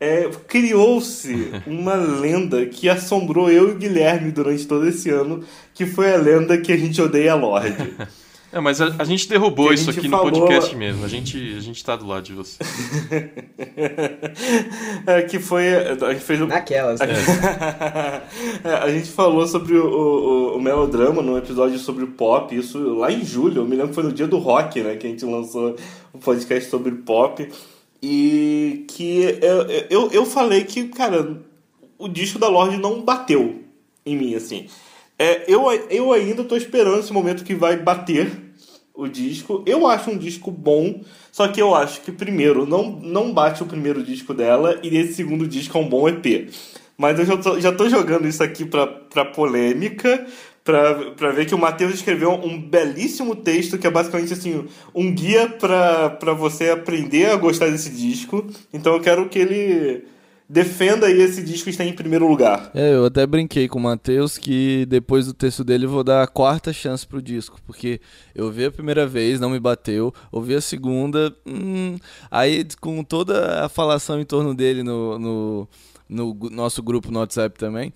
é, Criou-se uma *laughs* lenda que assombrou eu e o Guilherme durante todo esse ano, que foi a lenda que a gente odeia a Lorde. *laughs* É, mas a, a gente derrubou a isso gente aqui falou- no podcast mesmo. A gente, a gente tá do lado de você. *laughs* É, que foi. A gente fez um- Naquelas, né? É, *laughs* a gente falou sobre o, o, o melodrama num episódio sobre pop, isso lá em julho, eu me lembro que foi no dia do rock, né, que a gente lançou um podcast sobre pop. E que eu, eu, eu falei que, cara, o disco da Lorde não bateu em mim, assim. É, eu, eu ainda tô esperando esse momento que vai bater o disco. Eu acho um disco bom, só que eu acho que primeiro não, não bate o primeiro disco dela e esse segundo disco é um bom EP. Mas eu já tô, já tô jogando isso aqui pra, pra polêmica, pra, pra ver que o Matheus escreveu um belíssimo texto que é basicamente assim, um guia pra, pra você aprender a gostar desse disco. Então eu quero que ele defenda aí esse disco está em primeiro lugar. É, eu até brinquei com o Matheus que depois do texto dele vou dar a quarta chance pro disco, porque eu vi a primeira vez, não me bateu, ouvi a segunda, hum, aí com toda a falação em torno dele no, no, no nosso grupo no WhatsApp também,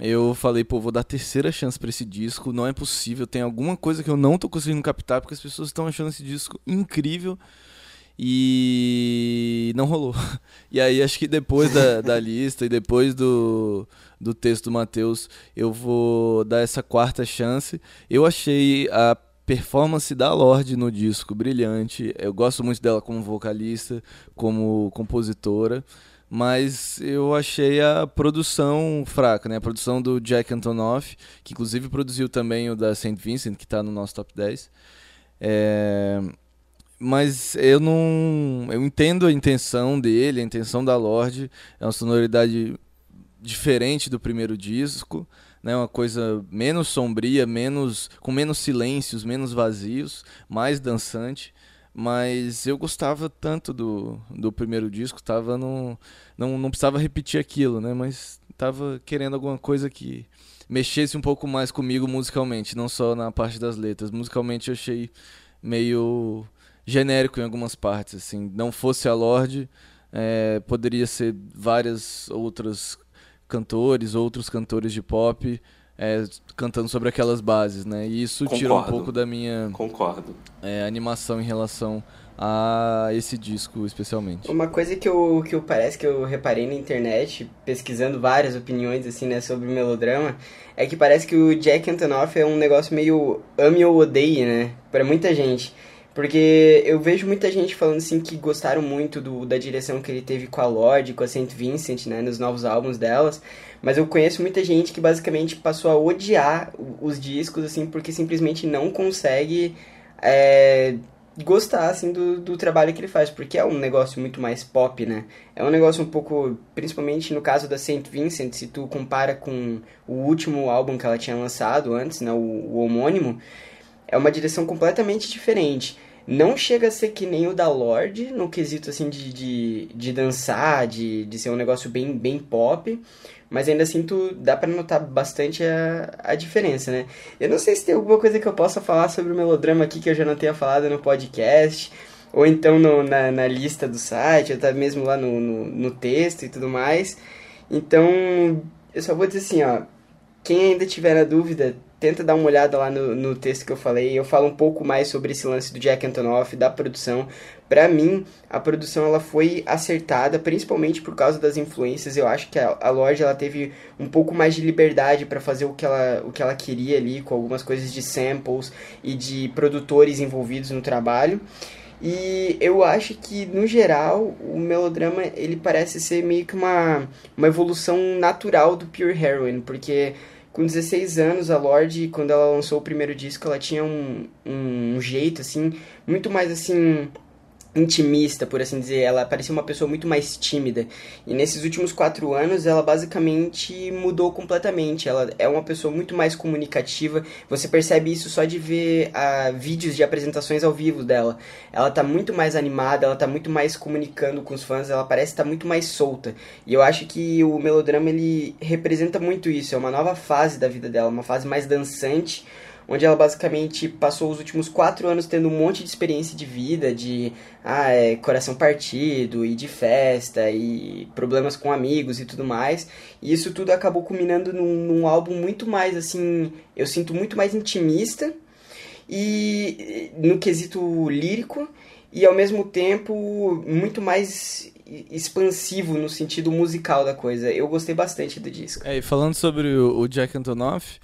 eu falei, pô, vou dar terceira chance para esse disco, não é possível, tem alguma coisa que eu não tô conseguindo captar, porque as pessoas estão achando esse disco incrível, e não rolou. *laughs* E aí acho que depois da, da lista e depois do, do texto do Matheus, eu vou dar essa quarta chance. Eu achei a performance da Lorde no disco brilhante. Eu gosto muito dela como vocalista, como compositora. Mas eu achei a produção fraca, né? A produção do Jack Antonoff, que inclusive produziu também o da St. Vincent, que está no nosso top 10. É mas eu não. Eu entendo a intenção dele, a intenção da Lorde. É uma sonoridade diferente do primeiro disco, né? Uma coisa menos sombria, menos com menos silêncios, menos vazios, mais dançante. Mas eu gostava tanto do, do primeiro disco, tava no, não, não precisava repetir aquilo, né? Mas tava querendo alguma coisa que mexesse um pouco mais comigo musicalmente, não só na parte das letras. Musicalmente eu achei meio genérico em algumas partes, assim. Não fosse a Lorde, é, poderia ser várias outras cantores, outros cantores de pop é, cantando sobre aquelas bases, né? E isso Concordo. tira um pouco da minha Concordo. É, animação em relação a esse disco especialmente. Uma coisa que eu, que eu parece que eu reparei na internet, pesquisando várias opiniões assim, né, sobre o melodrama, é que parece que o Jack Antonoff é um negócio meio ame ou odeie, né, para muita gente. Porque eu vejo muita gente falando assim que gostaram muito do, da direção que ele teve com a Lorde, com a Saint Vincent, né, nos novos álbuns delas. Mas eu conheço muita gente que basicamente passou a odiar os discos, assim, porque simplesmente não consegue é, gostar, assim, do, do trabalho que ele faz. Porque é um negócio muito mais pop, né? É um negócio um pouco, principalmente no caso da Saint Vincent, se tu compara com o último álbum que ela tinha lançado antes, né, o, o homônimo, é uma direção completamente diferente não chega a ser que nem o da Lorde, no quesito assim de, de, de dançar, de, de ser um negócio bem, bem pop, mas ainda assim tu dá para notar bastante a, a diferença, né? Eu não sei se tem alguma coisa que eu possa falar sobre o melodrama aqui que eu já não tenha falado no podcast, ou então no, na, na lista do site, ou até mesmo lá no, no, no texto e tudo mais. Então, eu só vou dizer assim, ó, quem ainda tiver na dúvida, tenta dar uma olhada lá no, no texto que eu falei. Eu falo um pouco mais sobre esse lance do Jack Antonoff, da produção. Para mim, a produção ela foi acertada, principalmente por causa das influências. Eu acho que a, a loja ela teve um pouco mais de liberdade para fazer o que, ela, o que ela queria ali, com algumas coisas de samples e de produtores envolvidos no trabalho. E eu acho que, no geral, o melodrama ele parece ser meio que uma, uma evolução natural do Pure Heroine, porque com 16 anos, a Lorde, quando ela lançou o primeiro disco, ela tinha um, um, jeito, assim, muito mais, assim, intimista, por assim dizer. Ela parecia uma pessoa muito mais tímida. E nesses últimos quatro anos, ela basicamente mudou completamente. Ela é uma pessoa muito mais comunicativa. Você percebe isso só de ver uh, vídeos de apresentações ao vivo dela. Ela tá muito mais animada, ela tá muito mais comunicando com os fãs, ela parece estar tá muito mais solta. E eu acho que o melodrama ele representa muito isso. É uma nova fase da vida dela, uma fase mais dançante onde ela basicamente passou os últimos quatro anos tendo um monte de experiência de vida, de ah, é, coração partido, e de festa, e problemas com amigos e tudo mais. E isso tudo acabou culminando num, num álbum muito mais, assim, eu sinto muito mais intimista, e no quesito lírico, e ao mesmo tempo muito mais expansivo no sentido musical da coisa. Eu gostei bastante do disco. É, e falando sobre o, o Jack Antonoff,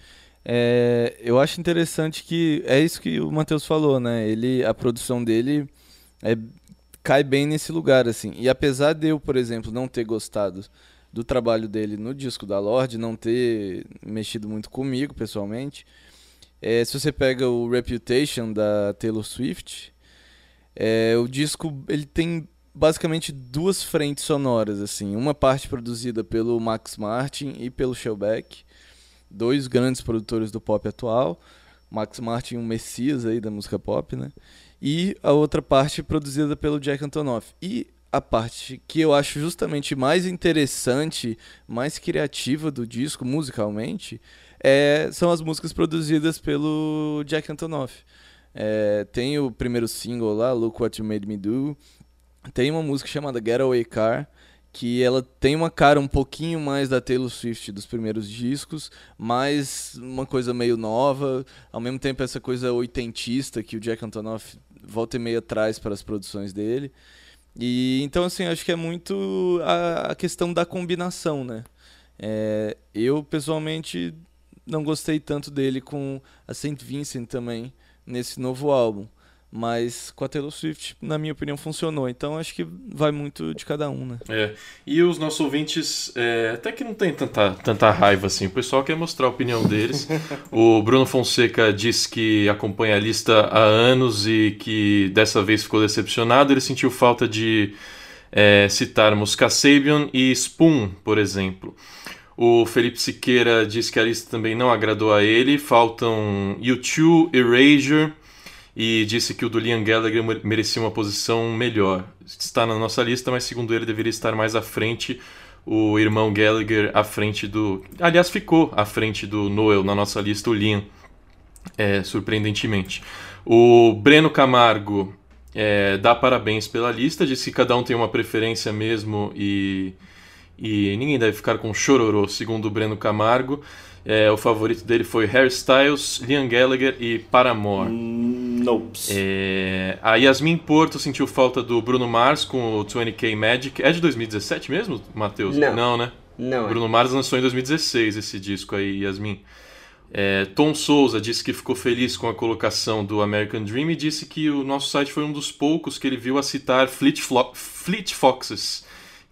é, eu acho interessante que é isso que o Matheus falou, né? Ele, a produção dele é, cai bem nesse lugar, assim. E apesar de eu, por exemplo, não ter gostado do trabalho dele no disco da Lorde, não ter mexido muito comigo pessoalmente, é, se você pega o Reputation da Taylor Swift, é, o disco ele tem basicamente duas frentes sonoras, assim, uma parte produzida pelo Max Martin e pelo Shellback dois grandes produtores do pop atual, Max Martin, um messias aí da música pop, né? E a outra parte produzida pelo Jack Antonoff. E a parte que eu acho justamente mais interessante, mais criativa do disco, musicalmente, é, são as músicas produzidas pelo Jack Antonoff. É, tem o primeiro single lá, Look What You Made Me Do. Tem uma música chamada Getaway Car, que ela tem uma cara um pouquinho mais da Taylor Swift dos primeiros discos, mas uma coisa meio nova, ao mesmo tempo essa coisa oitentista que o Jack Antonoff volta e meia traz para as produções dele. E então assim, acho que é muito a, a questão da combinação, né? É, eu pessoalmente não gostei tanto dele com a Saint Vincent também nesse novo álbum. Mas com a Taylor Swift, na minha opinião, funcionou. Então acho que vai muito de cada um, né? É. E os nossos ouvintes, é, até que não tem tanta, tanta raiva assim. O pessoal quer mostrar a opinião deles. *laughs* o Bruno Fonseca diz que acompanha a lista há anos e que dessa vez ficou decepcionado. Ele sentiu falta de é, citarmos Kasabian e Spoon, por exemplo. O Felipe Siqueira diz que a lista também não agradou a ele. Faltam U2, Erasure e disse que o do Liam Gallagher merecia uma posição melhor. Está na nossa lista, mas segundo ele deveria estar mais à frente. O irmão Gallagher à frente do. Aliás, ficou à frente do Noel na nossa lista, o Liam, é, surpreendentemente. O Breno Camargo é, dá parabéns pela lista, disse que cada um tem uma preferência mesmo e, e ninguém deve ficar com chororô, segundo o Breno Camargo. É, o favorito dele foi Harry Styles, Liam Gallagher e Paramore. Hum, nope. É, a Yasmin Porto sentiu falta do Bruno Mars com o 20K Magic. É de 2017 mesmo, Matheus? Não. Não, né? Não. é. Bruno Mars lançou em 2016 esse disco aí, Yasmin. É, Tom Souza disse que ficou feliz com a colocação do American Dream e disse que o nosso site foi um dos poucos que ele viu a citar Fleet, Flo Fleet Foxes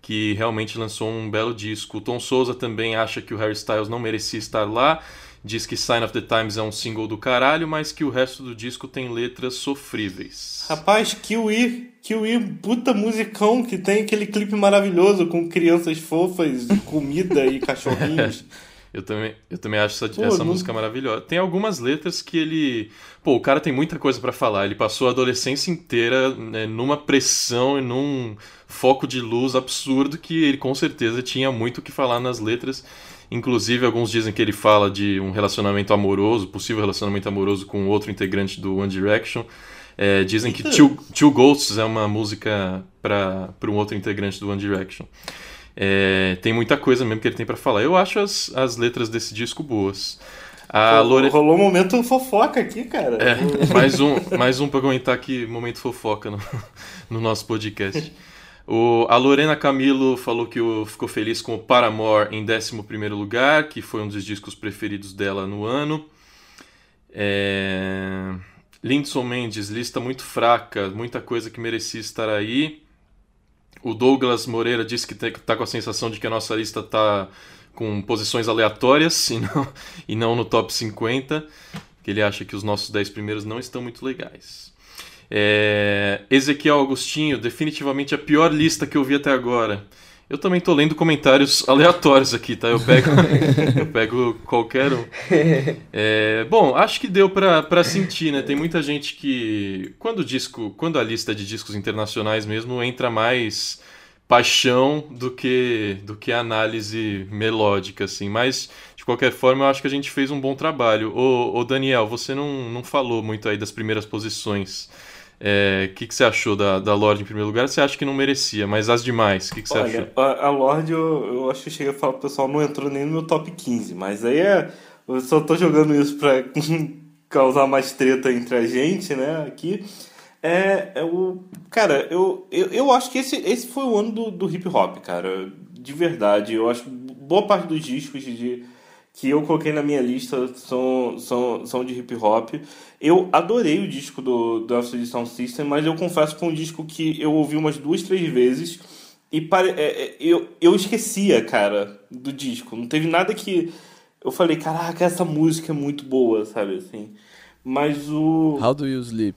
que realmente lançou um belo disco. O Tom Souza também acha que o Harry Styles não merecia estar lá, diz que Sign of the Times é um single do caralho, mas que o resto do disco tem letras sofríveis. Rapaz, Kiwi, Kiwi, puta musicão que tem aquele clipe maravilhoso com crianças fofas, *laughs* comida e cachorrinhos. *laughs* Eu também, eu também acho essa, Pô, essa não... música maravilhosa. Tem algumas letras que ele. Pô, o cara tem muita coisa para falar. Ele passou a adolescência inteira né, numa pressão e num foco de luz absurdo que ele com certeza tinha muito o que falar nas letras. Inclusive, alguns dizem que ele fala de um relacionamento amoroso, possível relacionamento amoroso com outro integrante do One Direction. É, dizem que Two, Two Ghosts é uma música para um outro integrante do One Direction. É, tem muita coisa mesmo que ele tem para falar. Eu acho as, as letras desse disco boas. A Lore... Rolou um momento fofoca aqui, cara. É, mais um, mais um pra comentar aqui, momento fofoca no, *laughs* no nosso podcast. O, a Lorena Camilo falou que o, ficou feliz com o Paramore em 11 lugar, que foi um dos discos preferidos dela no ano. É... Lindson Mendes, lista muito fraca, muita coisa que merecia estar aí. O Douglas Moreira disse que está com a sensação de que a nossa lista está com posições aleatórias *laughs* e não, e não no top 50, que ele acha que os nossos 10 primeiros não estão muito legais. É, Ezequiel Agostinho, definitivamente a pior lista que eu vi até agora. Eu também tô lendo comentários aleatórios aqui, tá? Eu pego, *laughs* eu pego qualquer um. É, bom, acho que deu para sentir, né? Tem muita gente que quando o disco, quando a lista de discos internacionais mesmo entra mais paixão do que do que análise melódica, assim. Mas de qualquer forma, eu acho que a gente fez um bom trabalho. Ô, ô Daniel, você não, não falou muito aí das primeiras posições. O é, que, que você achou da, da Lorde em primeiro lugar? Você acha que não merecia, mas as demais, o que, que você Olha, achou? A, a Lorde, eu, eu acho que cheguei a falar pro pessoal, não entrou nem no meu top 15, mas aí é. Eu só tô jogando isso pra *laughs* causar mais treta entre a gente, né? Aqui. É, é o. Cara, eu, eu, eu acho que esse, esse foi o ano do, do hip hop, cara. De verdade. Eu acho que boa parte dos discos de que eu coloquei na minha lista são, são, são de hip hop. Eu adorei o disco do, do After Sound System, mas eu confesso que foi um disco que eu ouvi umas duas, três vezes e pare... É, é, eu, eu esquecia, cara, do disco. Não teve nada que eu falei, caraca, essa música é muito boa, sabe assim. Mas o. How do you sleep?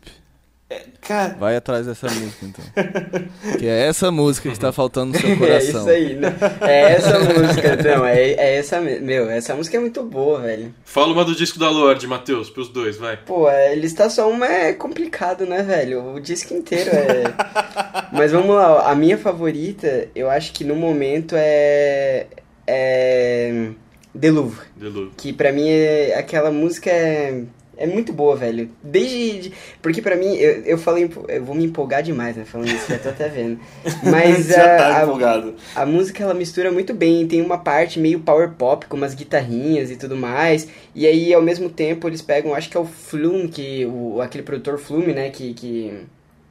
É, cara... Vai atrás dessa música, então. que é essa música que tá faltando no seu coração. *laughs* é isso aí, né? É essa música, não. É, é essa Meu, essa música é muito boa, velho. Fala uma do disco da Lorde, Matheus, pros dois, vai. Pô, a lista só uma é complicado, né, velho? O disco inteiro é. *laughs* Mas vamos lá, a minha favorita, eu acho que no momento é. É. The Louvre. The Louvre. Que pra mim é. Aquela música é é muito boa, velho. Desde. Porque pra mim, eu, eu falei. Eu vou me empolgar demais, né? Falando isso, já tô até vendo. *laughs* Mas Já a, tá a, empolgado. a música ela mistura muito bem. Tem uma parte meio power pop, com umas guitarrinhas e tudo mais. E aí, ao mesmo tempo, eles pegam. Acho que é o Flume, que, o, aquele produtor Flume, né? Que. que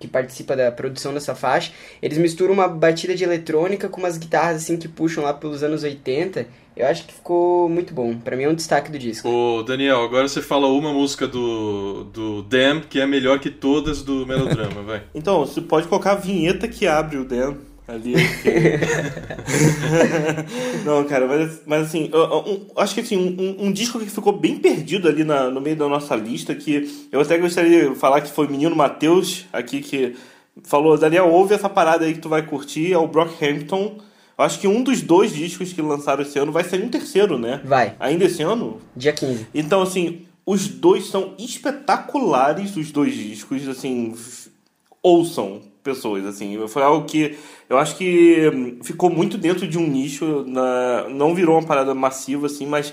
que participa da produção dessa faixa, eles misturam uma batida de eletrônica com umas guitarras assim que puxam lá pelos anos 80 eu acho que ficou muito bom. Pra mim é um destaque do disco. Ô, Daniel, agora você fala uma música do, do Damn que é melhor que todas do Melodrama, *laughs* vai. Então, você pode colocar a vinheta que abre o Damn ali. *laughs* Não, cara, mas, mas assim, eu, eu, acho que assim, um, um, disco que ficou bem perdido ali na, no meio da nossa lista, que eu até gostaria de falar que foi o menino Matheus aqui que falou, Daniel, ouve essa parada aí que tu vai curtir, é o Brockhampton. Eu acho que um dos dois discos que lançaram esse ano vai ser um terceiro, né? Vai. Ainda esse ano? Dia 15. Então, assim, os dois são espetaculares, os dois discos, assim, ouçam pessoas, assim. Foi algo que eu acho que hum, ficou muito dentro de um nicho, na, não virou uma parada massiva, assim, mas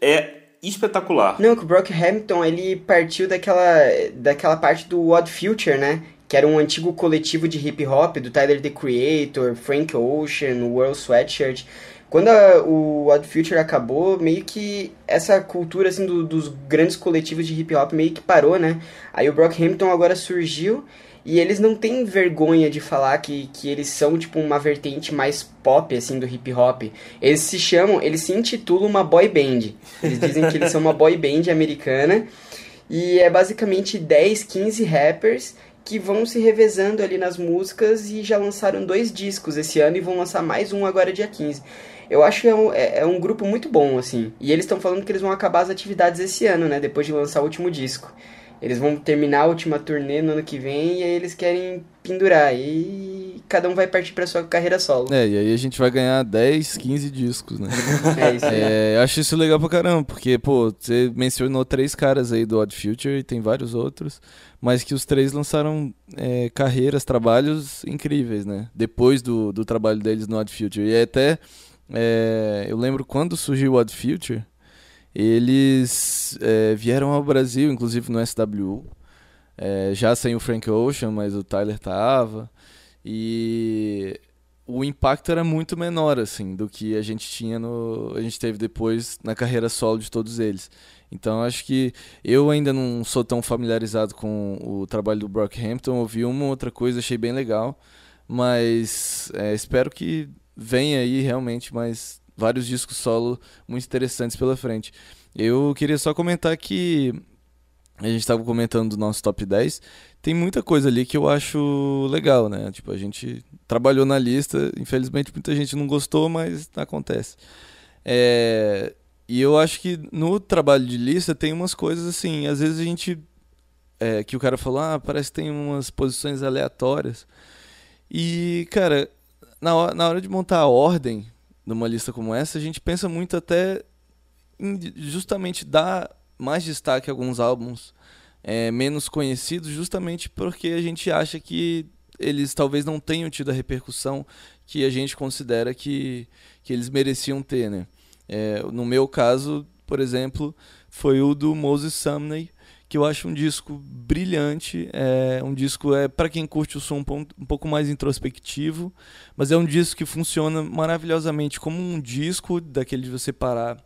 é espetacular. Não, que o Brockhampton, ele partiu daquela, daquela parte do Odd Future, né? que era um antigo coletivo de hip hop do Tyler the Creator, Frank Ocean, World Sweatshirt. Quando a, o Odd Future acabou, meio que essa cultura assim do, dos grandes coletivos de hip hop meio que parou, né? Aí o Brockhampton agora surgiu e eles não têm vergonha de falar que, que eles são tipo uma vertente mais pop assim do hip hop. Eles se chamam, eles se intitulam uma boy band. Eles dizem que eles são uma boy band americana. E é basicamente 10, 15 rappers que vão se revezando ali nas músicas e já lançaram dois discos esse ano e vão lançar mais um agora dia 15. Eu acho que é um, é, é um grupo muito bom, assim. E eles estão falando que eles vão acabar as atividades esse ano, né? Depois de lançar o último disco. Eles vão terminar a última turnê no ano que vem e aí eles querem pendurar. E cada um vai partir pra sua carreira solo. É, e aí a gente vai ganhar 10, 15 discos, né? *laughs* é isso aí. É, eu acho isso legal pra caramba, porque, pô, você mencionou três caras aí do Odd Future e tem vários outros, mas que os três lançaram é, carreiras, trabalhos incríveis, né? Depois do, do trabalho deles no Odd Future. E até, é, eu lembro quando surgiu o Odd Future, eles é, vieram ao Brasil, inclusive no SWU, é, já sem o Frank Ocean, mas o Tyler tava. E o impacto era muito menor assim do que a gente tinha no a gente teve depois na carreira solo de todos eles. Então acho que eu ainda não sou tão familiarizado com o trabalho do Brockhampton, ouvi uma outra coisa, achei bem legal, mas é, espero que venha aí realmente mais vários discos solo muito interessantes pela frente. Eu queria só comentar que a gente estava comentando do nosso top 10, tem muita coisa ali que eu acho legal, né? Tipo, a gente trabalhou na lista, infelizmente muita gente não gostou, mas acontece. É... E eu acho que no trabalho de lista tem umas coisas assim, às vezes a gente. É, que o cara falou, ah, parece que tem umas posições aleatórias. E, cara, na hora, na hora de montar a ordem numa lista como essa, a gente pensa muito até em justamente dar mais destaque a alguns álbuns é, menos conhecidos, justamente porque a gente acha que eles talvez não tenham tido a repercussão que a gente considera que, que eles mereciam ter, né? É, no meu caso, por exemplo, foi o do Moses Sumney, que eu acho um disco brilhante, é um disco é para quem curte o som um, um pouco mais introspectivo, mas é um disco que funciona maravilhosamente como um disco daquele de você parar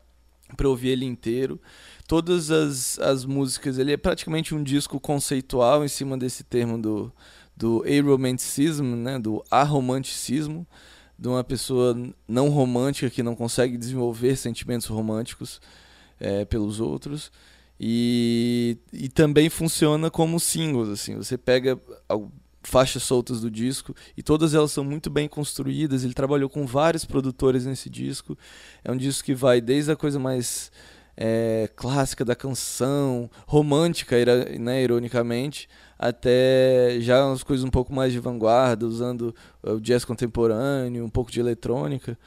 para ouvir ele inteiro. Todas as, as músicas, ele é praticamente um disco conceitual em cima desse termo do, do aromanticism, né, do arromanticismo, de uma pessoa não romântica que não consegue desenvolver sentimentos românticos é, pelos outros. E, e também funciona como singles, assim, você pega faixas soltas do disco e todas elas são muito bem construídas. Ele trabalhou com vários produtores nesse disco. É um disco que vai desde a coisa mais é, clássica da canção, romântica, né, ironicamente, até já umas coisas um pouco mais de vanguarda, usando o jazz contemporâneo, um pouco de eletrônica.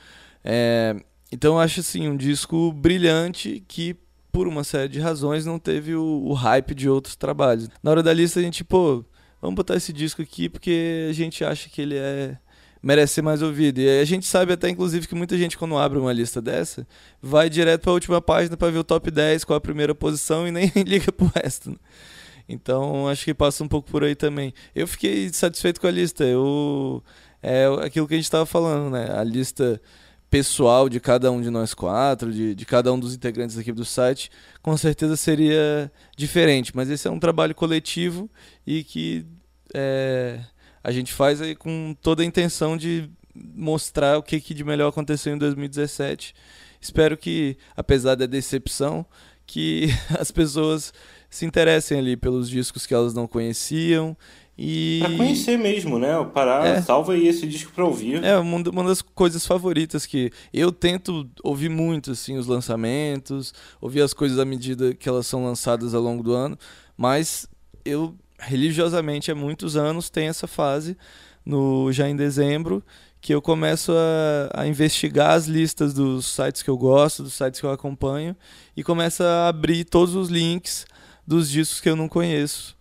É, então eu acho assim um disco brilhante que por uma série de razões não teve o, o hype de outros trabalhos. Na hora da lista a gente, pô, vamos botar esse disco aqui porque a gente acha que ele é merece ser mais ouvido. E a gente sabe até, inclusive, que muita gente, quando abre uma lista dessa, vai direto para a última página para ver o top 10, qual a primeira posição e nem *laughs* liga pro resto. Né? Então, acho que passa um pouco por aí também. Eu fiquei satisfeito com a lista. Eu, é aquilo que a gente estava falando, né? A lista pessoal de cada um de nós quatro, de, de cada um dos integrantes aqui do site, com certeza seria diferente. Mas esse é um trabalho coletivo e que é, a gente faz aí com toda a intenção de mostrar o que, que de melhor aconteceu em 2017. Espero que, apesar da decepção, que *laughs* as pessoas se interessem ali pelos discos que elas não conheciam e... Pra conhecer mesmo, né? Parar, é. salva aí esse disco pra ouvir. É, uma, uma das coisas favoritas que eu tento ouvir muito, assim, os lançamentos, ouvir as coisas à medida que elas são lançadas ao longo do ano, mas eu religiosamente há muitos anos tenho essa fase, no já em dezembro, que eu começo a, a, investigar as listas dos sites que eu gosto, dos sites que eu acompanho, e começo a abrir todos os links dos discos que eu não conheço.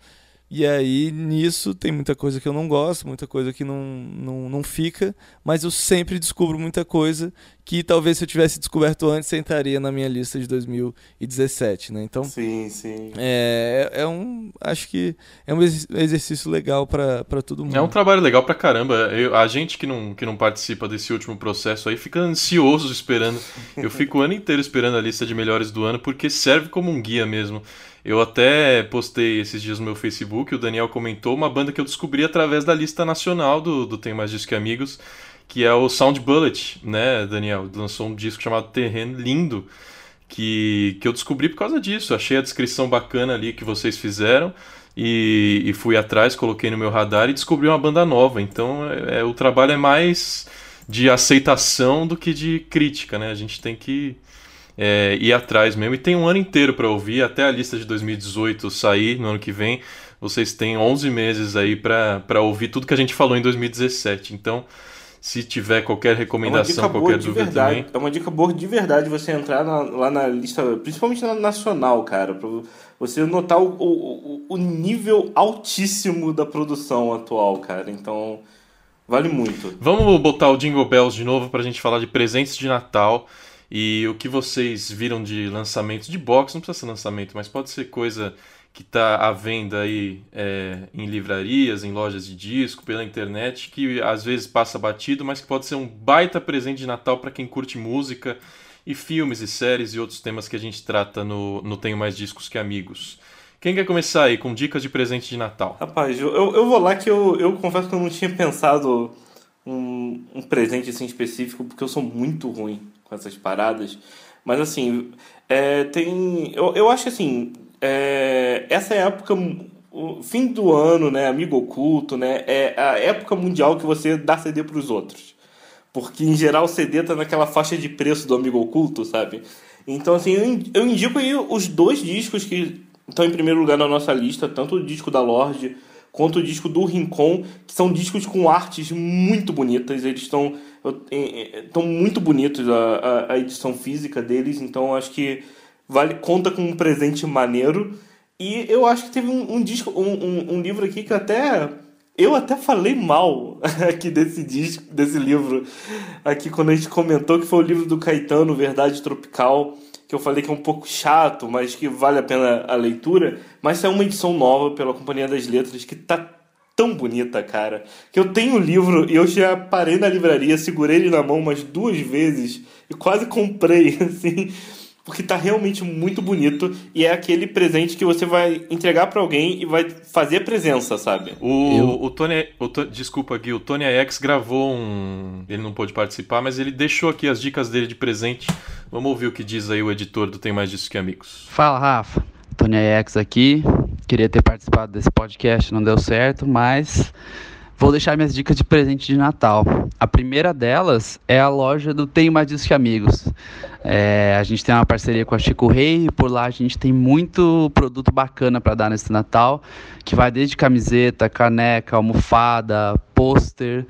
E aí, nisso, tem muita coisa que eu não gosto, muita coisa que não, não, não fica, mas eu sempre descubro muita coisa que talvez se eu tivesse descoberto antes, entraria na minha lista de 2017, né? Então, sim, sim. É, é um, acho que é um exercício legal para todo mundo. É um trabalho legal pra caramba. Eu, a gente que não, que não participa desse último processo aí fica ansioso esperando. Eu fico o ano inteiro esperando a lista de melhores do ano porque serve como um guia mesmo. Eu até postei esses dias no meu Facebook, o Daniel comentou, uma banda que eu descobri através da lista nacional do, do Tem Mais Disco que Amigos, que é o Sound Bullet, né, Daniel? Lançou um disco chamado Terreno, lindo, que, que eu descobri por causa disso. Achei a descrição bacana ali que vocês fizeram e, e fui atrás, coloquei no meu radar e descobri uma banda nova. Então é, é, o trabalho é mais de aceitação do que de crítica, né? A gente tem que é, ir atrás mesmo. E tem um ano inteiro para ouvir, até a lista de 2018 sair no ano que vem. Vocês têm 11 meses aí para ouvir tudo que a gente falou em 2017. Então, se tiver qualquer recomendação, é qualquer dúvida verdade. também. É uma dica boa de verdade você entrar na, lá na lista, principalmente na nacional, cara, para você notar o, o, o nível altíssimo da produção atual, cara. Então, vale muito. Vamos botar o Jingle Bells de novo para a gente falar de presentes de Natal. E o que vocês viram de lançamento de box, não precisa ser lançamento, mas pode ser coisa que está à venda aí é, em livrarias, em lojas de disco, pela internet, que às vezes passa batido, mas que pode ser um baita presente de Natal para quem curte música e filmes e séries e outros temas que a gente trata no, no Tenho Mais Discos que Amigos. Quem quer começar aí com dicas de presente de Natal? Rapaz, eu, eu vou lá que eu, eu confesso que eu não tinha pensado um, um presente assim específico, porque eu sou muito ruim com essas paradas. Mas assim, é, tem. Eu, eu acho que assim, é, essa época. O fim do ano, né? Amigo oculto, né? É a época mundial que você dá CD para os outros. Porque em geral o CD tá naquela faixa de preço do amigo oculto, sabe? Então, assim, eu indico aí os dois discos que estão em primeiro lugar na nossa lista, tanto o disco da Lorde quanto o disco do Rincon, que são discos com artes muito bonitas. Eles estão estão muito bonitos a, a, edição física deles, então acho que vale conta com um presente maneiro. E eu acho que teve um, um disco, um, um, um, livro aqui que até eu até falei mal *laughs* aqui desse disco, desse livro aqui quando a gente comentou que foi o livro do Caetano, Verdade Tropical que eu falei que é um pouco chato, mas que vale a pena a leitura. Mas é uma edição nova pela Companhia das Letras que tá tão bonita, cara. Que eu tenho o livro e eu já parei na livraria, segurei ele na mão umas duas vezes e quase comprei, *laughs* assim porque tá realmente muito bonito e é aquele presente que você vai entregar para alguém e vai fazer presença, sabe? O, Eu... o Tony, o, desculpa Gui, o Tony X gravou um, ele não pôde participar, mas ele deixou aqui as dicas dele de presente. Vamos ouvir o que diz aí o editor do Tem Mais Disso Que Amigos. Fala, Rafa. Tony X aqui. Queria ter participado desse podcast, não deu certo, mas Vou deixar minhas dicas de presente de Natal. A primeira delas é a loja do Tenho Mais Disco que Amigos. É, a gente tem uma parceria com a Chico Rei e por lá a gente tem muito produto bacana para dar nesse Natal, que vai desde camiseta, caneca, almofada, pôster,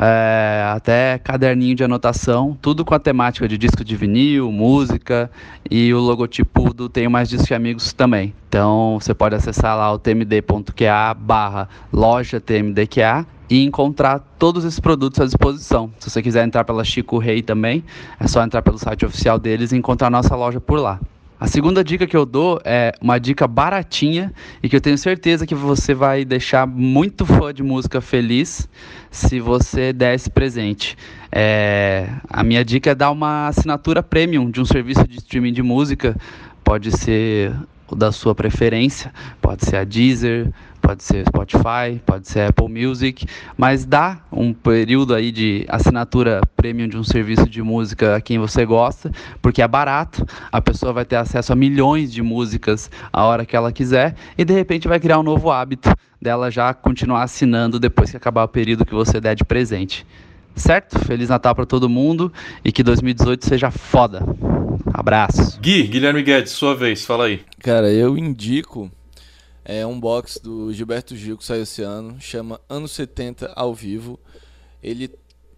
é, até caderninho de anotação, tudo com a temática de disco de vinil, música e o logotipo do Tenho Mais Disco que Amigos também. Então você pode acessar lá o tmd.qa barra loja tmdqa e encontrar todos esses produtos à disposição. Se você quiser entrar pela Chico Rei também, é só entrar pelo site oficial deles e encontrar a nossa loja por lá. A segunda dica que eu dou é uma dica baratinha e que eu tenho certeza que você vai deixar muito fã de música feliz se você der esse presente. É, a minha dica é dar uma assinatura premium de um serviço de streaming de música. Pode ser o da sua preferência, pode ser a Deezer, pode ser Spotify, pode ser Apple Music, mas dá um período aí de assinatura premium de um serviço de música a quem você gosta, porque é barato, a pessoa vai ter acesso a milhões de músicas a hora que ela quiser e de repente vai criar um novo hábito dela já continuar assinando depois que acabar o período que você der de presente. Certo? Feliz Natal para todo mundo e que 2018 seja foda. Abraço. Gui, Guilherme Guedes, sua vez, fala aí. Cara, eu indico é um box do Gilberto Gil que saiu esse ano, chama Anos 70 ao vivo. Ele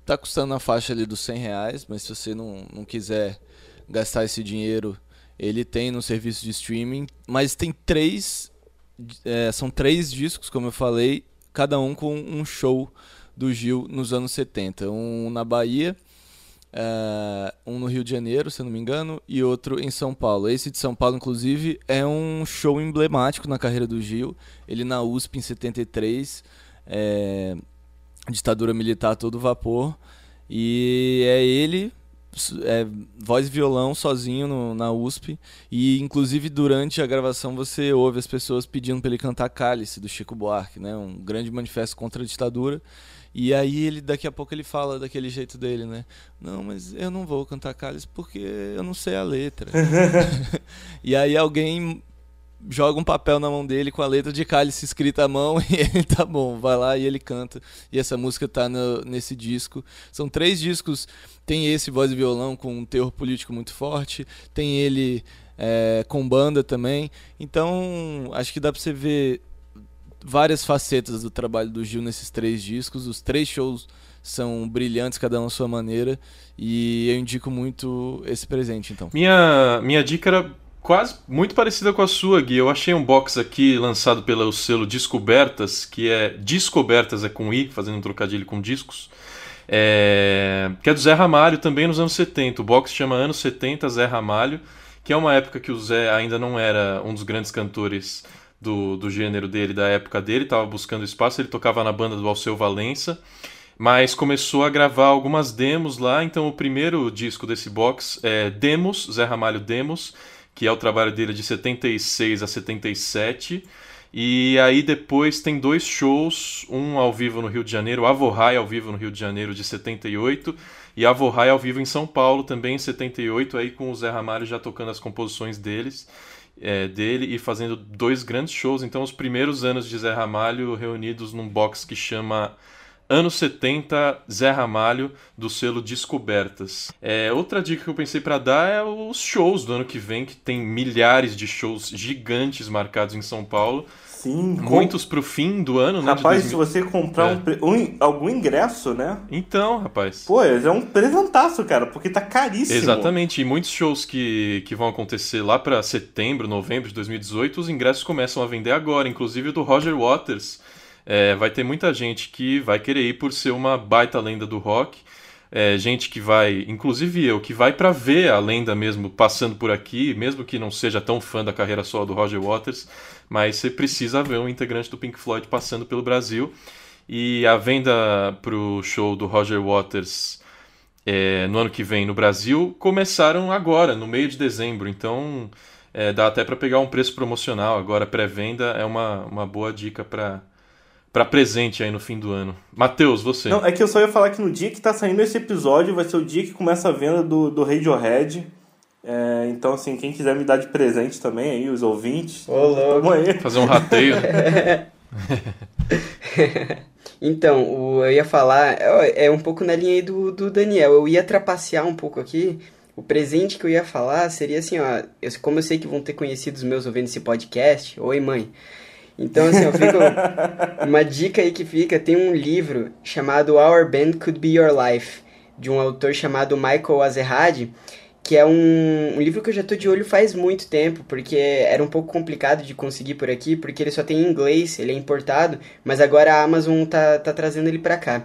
tá custando na faixa ali dos 100 reais, mas se você não, não quiser gastar esse dinheiro, ele tem no serviço de streaming. Mas tem três, é, são três discos, como eu falei, cada um com um show do Gil nos anos 70. Um na Bahia Uh, um no Rio de Janeiro, se eu não me engano, e outro em São Paulo. Esse de São Paulo, inclusive, é um show emblemático na carreira do Gil. Ele na USP em 73, é, ditadura militar todo vapor, e é ele, é, voz e violão sozinho no, na USP, e inclusive durante a gravação você ouve as pessoas pedindo para ele cantar Cálice, do Chico Buarque, né, um grande manifesto contra a ditadura. E aí ele daqui a pouco ele fala daquele jeito dele, né? Não, mas eu não vou cantar Cálice porque eu não sei a letra. *laughs* *laughs* e aí alguém joga um papel na mão dele com a letra de Cálice escrita à mão *laughs* e ele tá bom, vai lá e ele canta. E essa música tá no, nesse disco. São três discos, tem esse voz e violão com um teor político muito forte, tem ele é, com banda também. Então, acho que dá pra você ver várias facetas do trabalho do Gil nesses três discos. Os três shows são brilhantes, cada um à sua maneira. E eu indico muito esse presente, então. Minha, minha dica era quase muito parecida com a sua, Gui. Eu achei um box aqui lançado pelo selo Descobertas, que é Descobertas é com I, fazendo um trocadilho com discos. É, que é do Zé Ramalho também nos anos 70. O box chama Anos 70 Zé Ramalho, que é uma época que o Zé ainda não era um dos grandes cantores do, do gênero dele, da época dele, estava buscando espaço, ele tocava na banda do Alceu Valença, mas começou a gravar algumas demos lá, então o primeiro disco desse box é Demos, Zé Ramalho Demos, que é o trabalho dele de 76 a 77, e aí depois tem dois shows, um ao vivo no Rio de Janeiro, Avorrai ao vivo no Rio de Janeiro de 78 e Avorrai ao vivo em São Paulo também em 78, aí com o Zé Ramalho já tocando as composições deles é, dele e fazendo dois grandes shows. Então, os primeiros anos de Zé Ramalho reunidos num box que chama Anos 70, Zé Ramalho, do selo Descobertas. É, outra dica que eu pensei para dar é os shows do ano que vem, que tem milhares de shows gigantes marcados em São Paulo. Sim. Muitos com... pro fim do ano, né? Rapaz, 2000... se você comprar é. um, um, algum ingresso, né? Então, rapaz. Pô, é um presentaço, cara, porque tá caríssimo. Exatamente. E muitos shows que, que vão acontecer lá para setembro, novembro de 2018, os ingressos começam a vender agora. Inclusive o do Roger Waters. É, vai ter muita gente que vai querer ir por ser uma baita lenda do rock. É, gente que vai, inclusive eu, que vai para ver a lenda mesmo passando por aqui, mesmo que não seja tão fã da carreira solo do Roger Waters, mas você precisa ver um integrante do Pink Floyd passando pelo Brasil. E a venda para o show do Roger Waters é, no ano que vem no Brasil começaram agora, no meio de dezembro. Então é, dá até para pegar um preço promocional. Agora, pré-venda é uma, uma boa dica para para presente aí no fim do ano. Matheus, você. Não, é que eu só ia falar que no dia que tá saindo esse episódio vai ser o dia que começa a venda do, do Radiohead. É, então, assim, quem quiser me dar de presente também aí, os ouvintes. Ô, louco. Fazer um rateio. *laughs* Então, o, eu ia falar, é, é um pouco na linha aí do, do Daniel. Eu ia trapacear um pouco aqui. O presente que eu ia falar seria assim, ó. Eu, como eu sei que vão ter conhecido os meus ouvindo esse podcast, oi mãe. Então, assim, eu fico. *laughs* uma dica aí que fica: tem um livro chamado Our Band Could Be Your Life, de um autor chamado Michael Azerrad, que é um, um, livro que eu já tô de olho faz muito tempo, porque era um pouco complicado de conseguir por aqui, porque ele só tem em inglês, ele é importado, mas agora a Amazon tá, tá trazendo ele pra cá.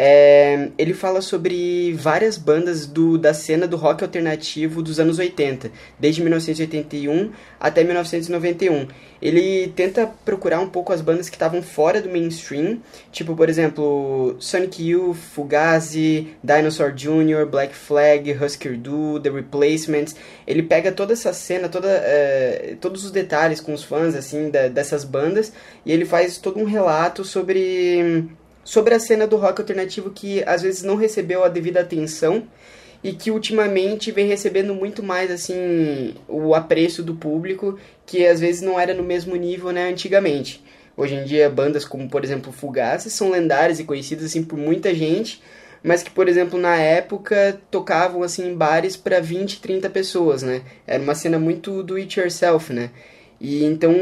É, ele fala sobre várias bandas do, da cena do rock alternativo dos anos 80, desde 1981 até 1991. Ele tenta procurar um pouco as bandas que estavam fora do mainstream, tipo, por exemplo, Sonic Youth, Fugazi, Dinosaur Jr., Black Flag, Husker Du, The Replacements. Ele pega toda essa cena, toda, é, todos os detalhes com os fãs assim da, dessas bandas e ele faz todo um relato sobre sobre a cena do rock alternativo que às vezes não recebeu a devida atenção e que ultimamente vem recebendo muito mais assim o apreço do público que às vezes não era no mesmo nível né antigamente. Hoje em dia bandas como por exemplo Fugazi são lendárias e conhecidas assim por muita gente mas que por exemplo na época tocavam assim em bares para 20 30 pessoas né. Era uma cena muito do it yourself né e então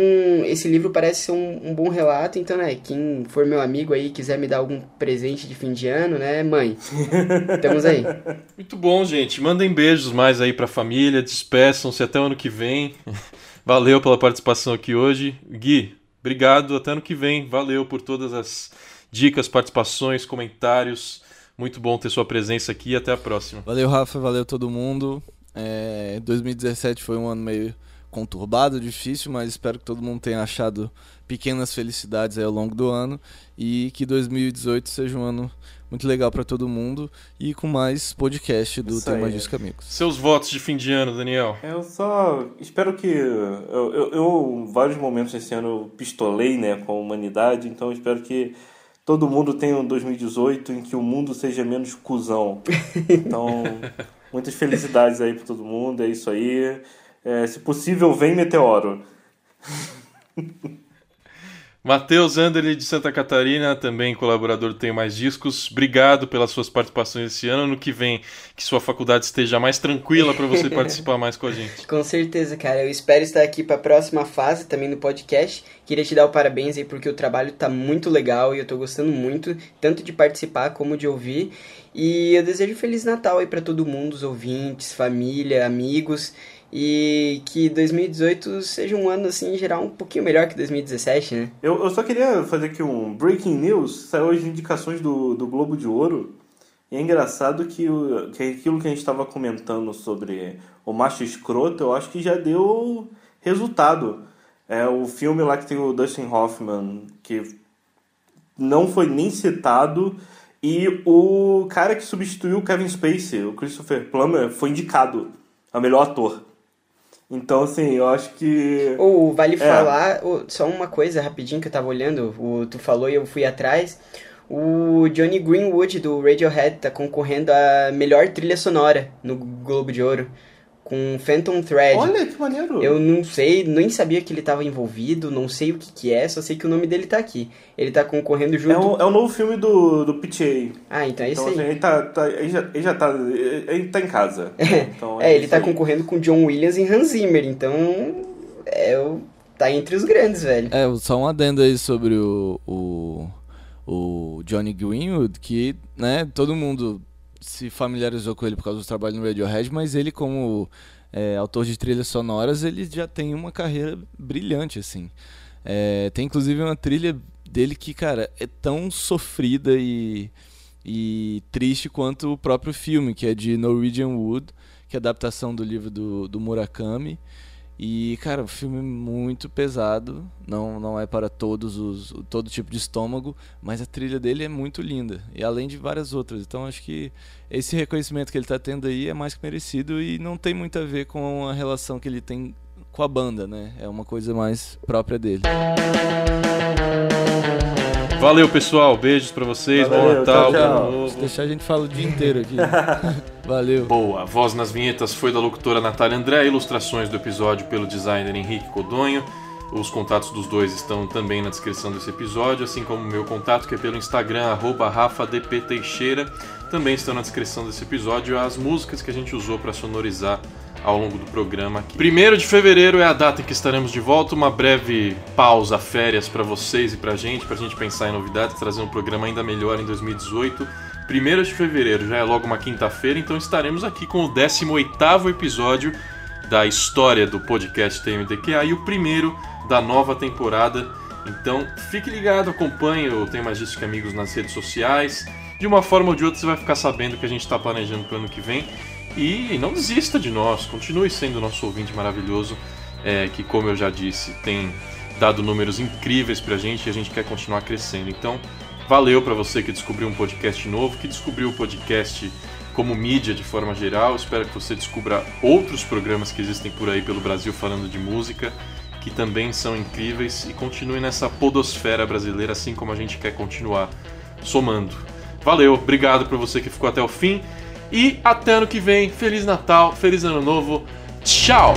esse livro parece ser um, um, bom relato, então né, quem for meu amigo aí quiser me dar algum presente de fim de ano, né, mãe? *laughs* Estamos aí. Muito bom, gente. Mandem beijos mais aí pra família, despeçam-se até o ano que vem. *laughs* Valeu pela participação aqui hoje. Gui, obrigado, até ano que vem. Valeu por todas as dicas, participações, comentários. Muito bom ter sua presença aqui até a próxima. Valeu, Rafa, valeu todo mundo. É, 2017 foi um ano meio conturbado, difícil, mas espero que todo mundo tenha achado pequenas felicidades ao longo do ano e que 2018 seja um ano muito legal para todo mundo e com mais podcast do Tema Disco Amigos. Seus votos de fim de ano, Daniel? Eu só espero que eu, eu, eu vários momentos esse ano pistolei, né, com a humanidade, então espero que todo mundo tenha um 2018 em que o mundo seja menos cuzão. *laughs* Então, muitas felicidades aí para todo mundo, é isso aí. É, se possível, vem meteoro. Matheus Anderle de Santa Catarina, também colaborador do Tenho Mais Discos. Obrigado pelas suas participações esse ano. No que vem, que sua faculdade esteja mais tranquila para você *laughs* participar mais com a gente. Com certeza, cara. Eu espero estar aqui para a próxima fase também no podcast. Queria te dar o parabéns aí porque o trabalho tá muito legal e eu tô gostando muito, tanto de participar como de ouvir. E eu desejo Feliz Natal aí para todo mundo, os ouvintes, família, amigos e que 2018 seja um ano, assim, em geral, um pouquinho melhor que 2017, né? Eu, eu só queria fazer aqui um breaking news. Saiu as indicações do, do Globo de Ouro. E é engraçado que, o, que aquilo que a gente estava comentando sobre o macho escroto, eu acho que já deu resultado. É o filme lá que tem o Dustin Hoffman, que não foi nem citado, e o cara que substituiu o Kevin Spacey, o Christopher Plummer, foi indicado a melhor ator. Então, assim, eu acho que. Ou vale é. falar, só uma coisa rapidinho que eu tava olhando, o, tu falou e eu fui atrás. O Johnny Greenwood do Radiohead tá concorrendo a melhor trilha sonora no Globo de Ouro com Phantom Thread. Olha que maneiro! Eu não sei, nem sabia que ele estava envolvido, não sei o que, que é, só sei que o nome dele tá aqui. Ele tá concorrendo junto. É o, é o novo filme do, do PTA. Ah, então é isso então, aí. Assim, ele, tá, tá, ele, já, ele já tá. Ele tá em casa. *laughs* Então, é, é ele tá aí. concorrendo com John Williams e Hans Zimmer, então. É o. Tá entre os grandes, velho. É, só um adendo aí sobre o, o, o Johnny Greenwood, que, né, todo mundo se familiarizou com ele por causa do trabalho no Radiohead, mas ele como é, autor de trilhas sonoras, ele já tem uma carreira brilhante, assim. É, tem inclusive uma trilha dele que, cara, é tão sofrida e, e triste quanto o próprio filme, que é de Norwegian Wood, que é adaptação do livro do, do Murakami. E, cara, o filme é muito pesado, não, não é para todos os todo tipo de estômago, mas a trilha dele é muito linda, e além de várias outras. Então acho que esse reconhecimento que ele está tendo aí é mais que merecido e não tem muito a ver com a relação que ele tem com a banda, né? É uma coisa mais própria dele. Valeu, pessoal. Beijos para vocês. Valeu, Bom Natal. Tchau, tchau. Se deixar a gente fala o dia inteiro aqui. *laughs* Valeu. Boa. A voz nas vinhetas foi da locutora Natália André. Ilustrações do episódio pelo designer Henrique Codonho. Os contatos dos dois estão também na descrição desse episódio, assim como o meu contato, que é pelo Instagram, rafadpteixeira. Também estão na descrição desse episódio as músicas que a gente usou para sonorizar ao longo do programa. Aqui. Primeiro de fevereiro é a data em que estaremos de volta, uma breve pausa, férias para vocês e pra gente, pra gente pensar em novidades, trazer um programa ainda melhor em 2018. Primeiro de fevereiro já é logo uma quinta-feira, então estaremos aqui com o 18º episódio da história do podcast TMDQA e o primeiro da nova temporada. Então fique ligado, acompanhe o Tem Mais Disso Que Amigos nas redes sociais. De uma forma ou de outra você vai ficar sabendo o que a gente está planejando para o ano que vem. E não desista de nós, continue sendo nosso ouvinte maravilhoso, é, que, como eu já disse, tem dado números incríveis pra gente e a gente quer continuar crescendo. Então, valeu para você que descobriu um podcast novo, que descobriu o podcast como mídia de forma geral. Espero que você descubra outros programas que existem por aí pelo Brasil falando de música, que também são incríveis e continue nessa podosfera brasileira assim como a gente quer continuar somando. Valeu, obrigado por você que ficou até o fim. E até ano que vem. Feliz Natal, feliz Ano Novo. Tchau!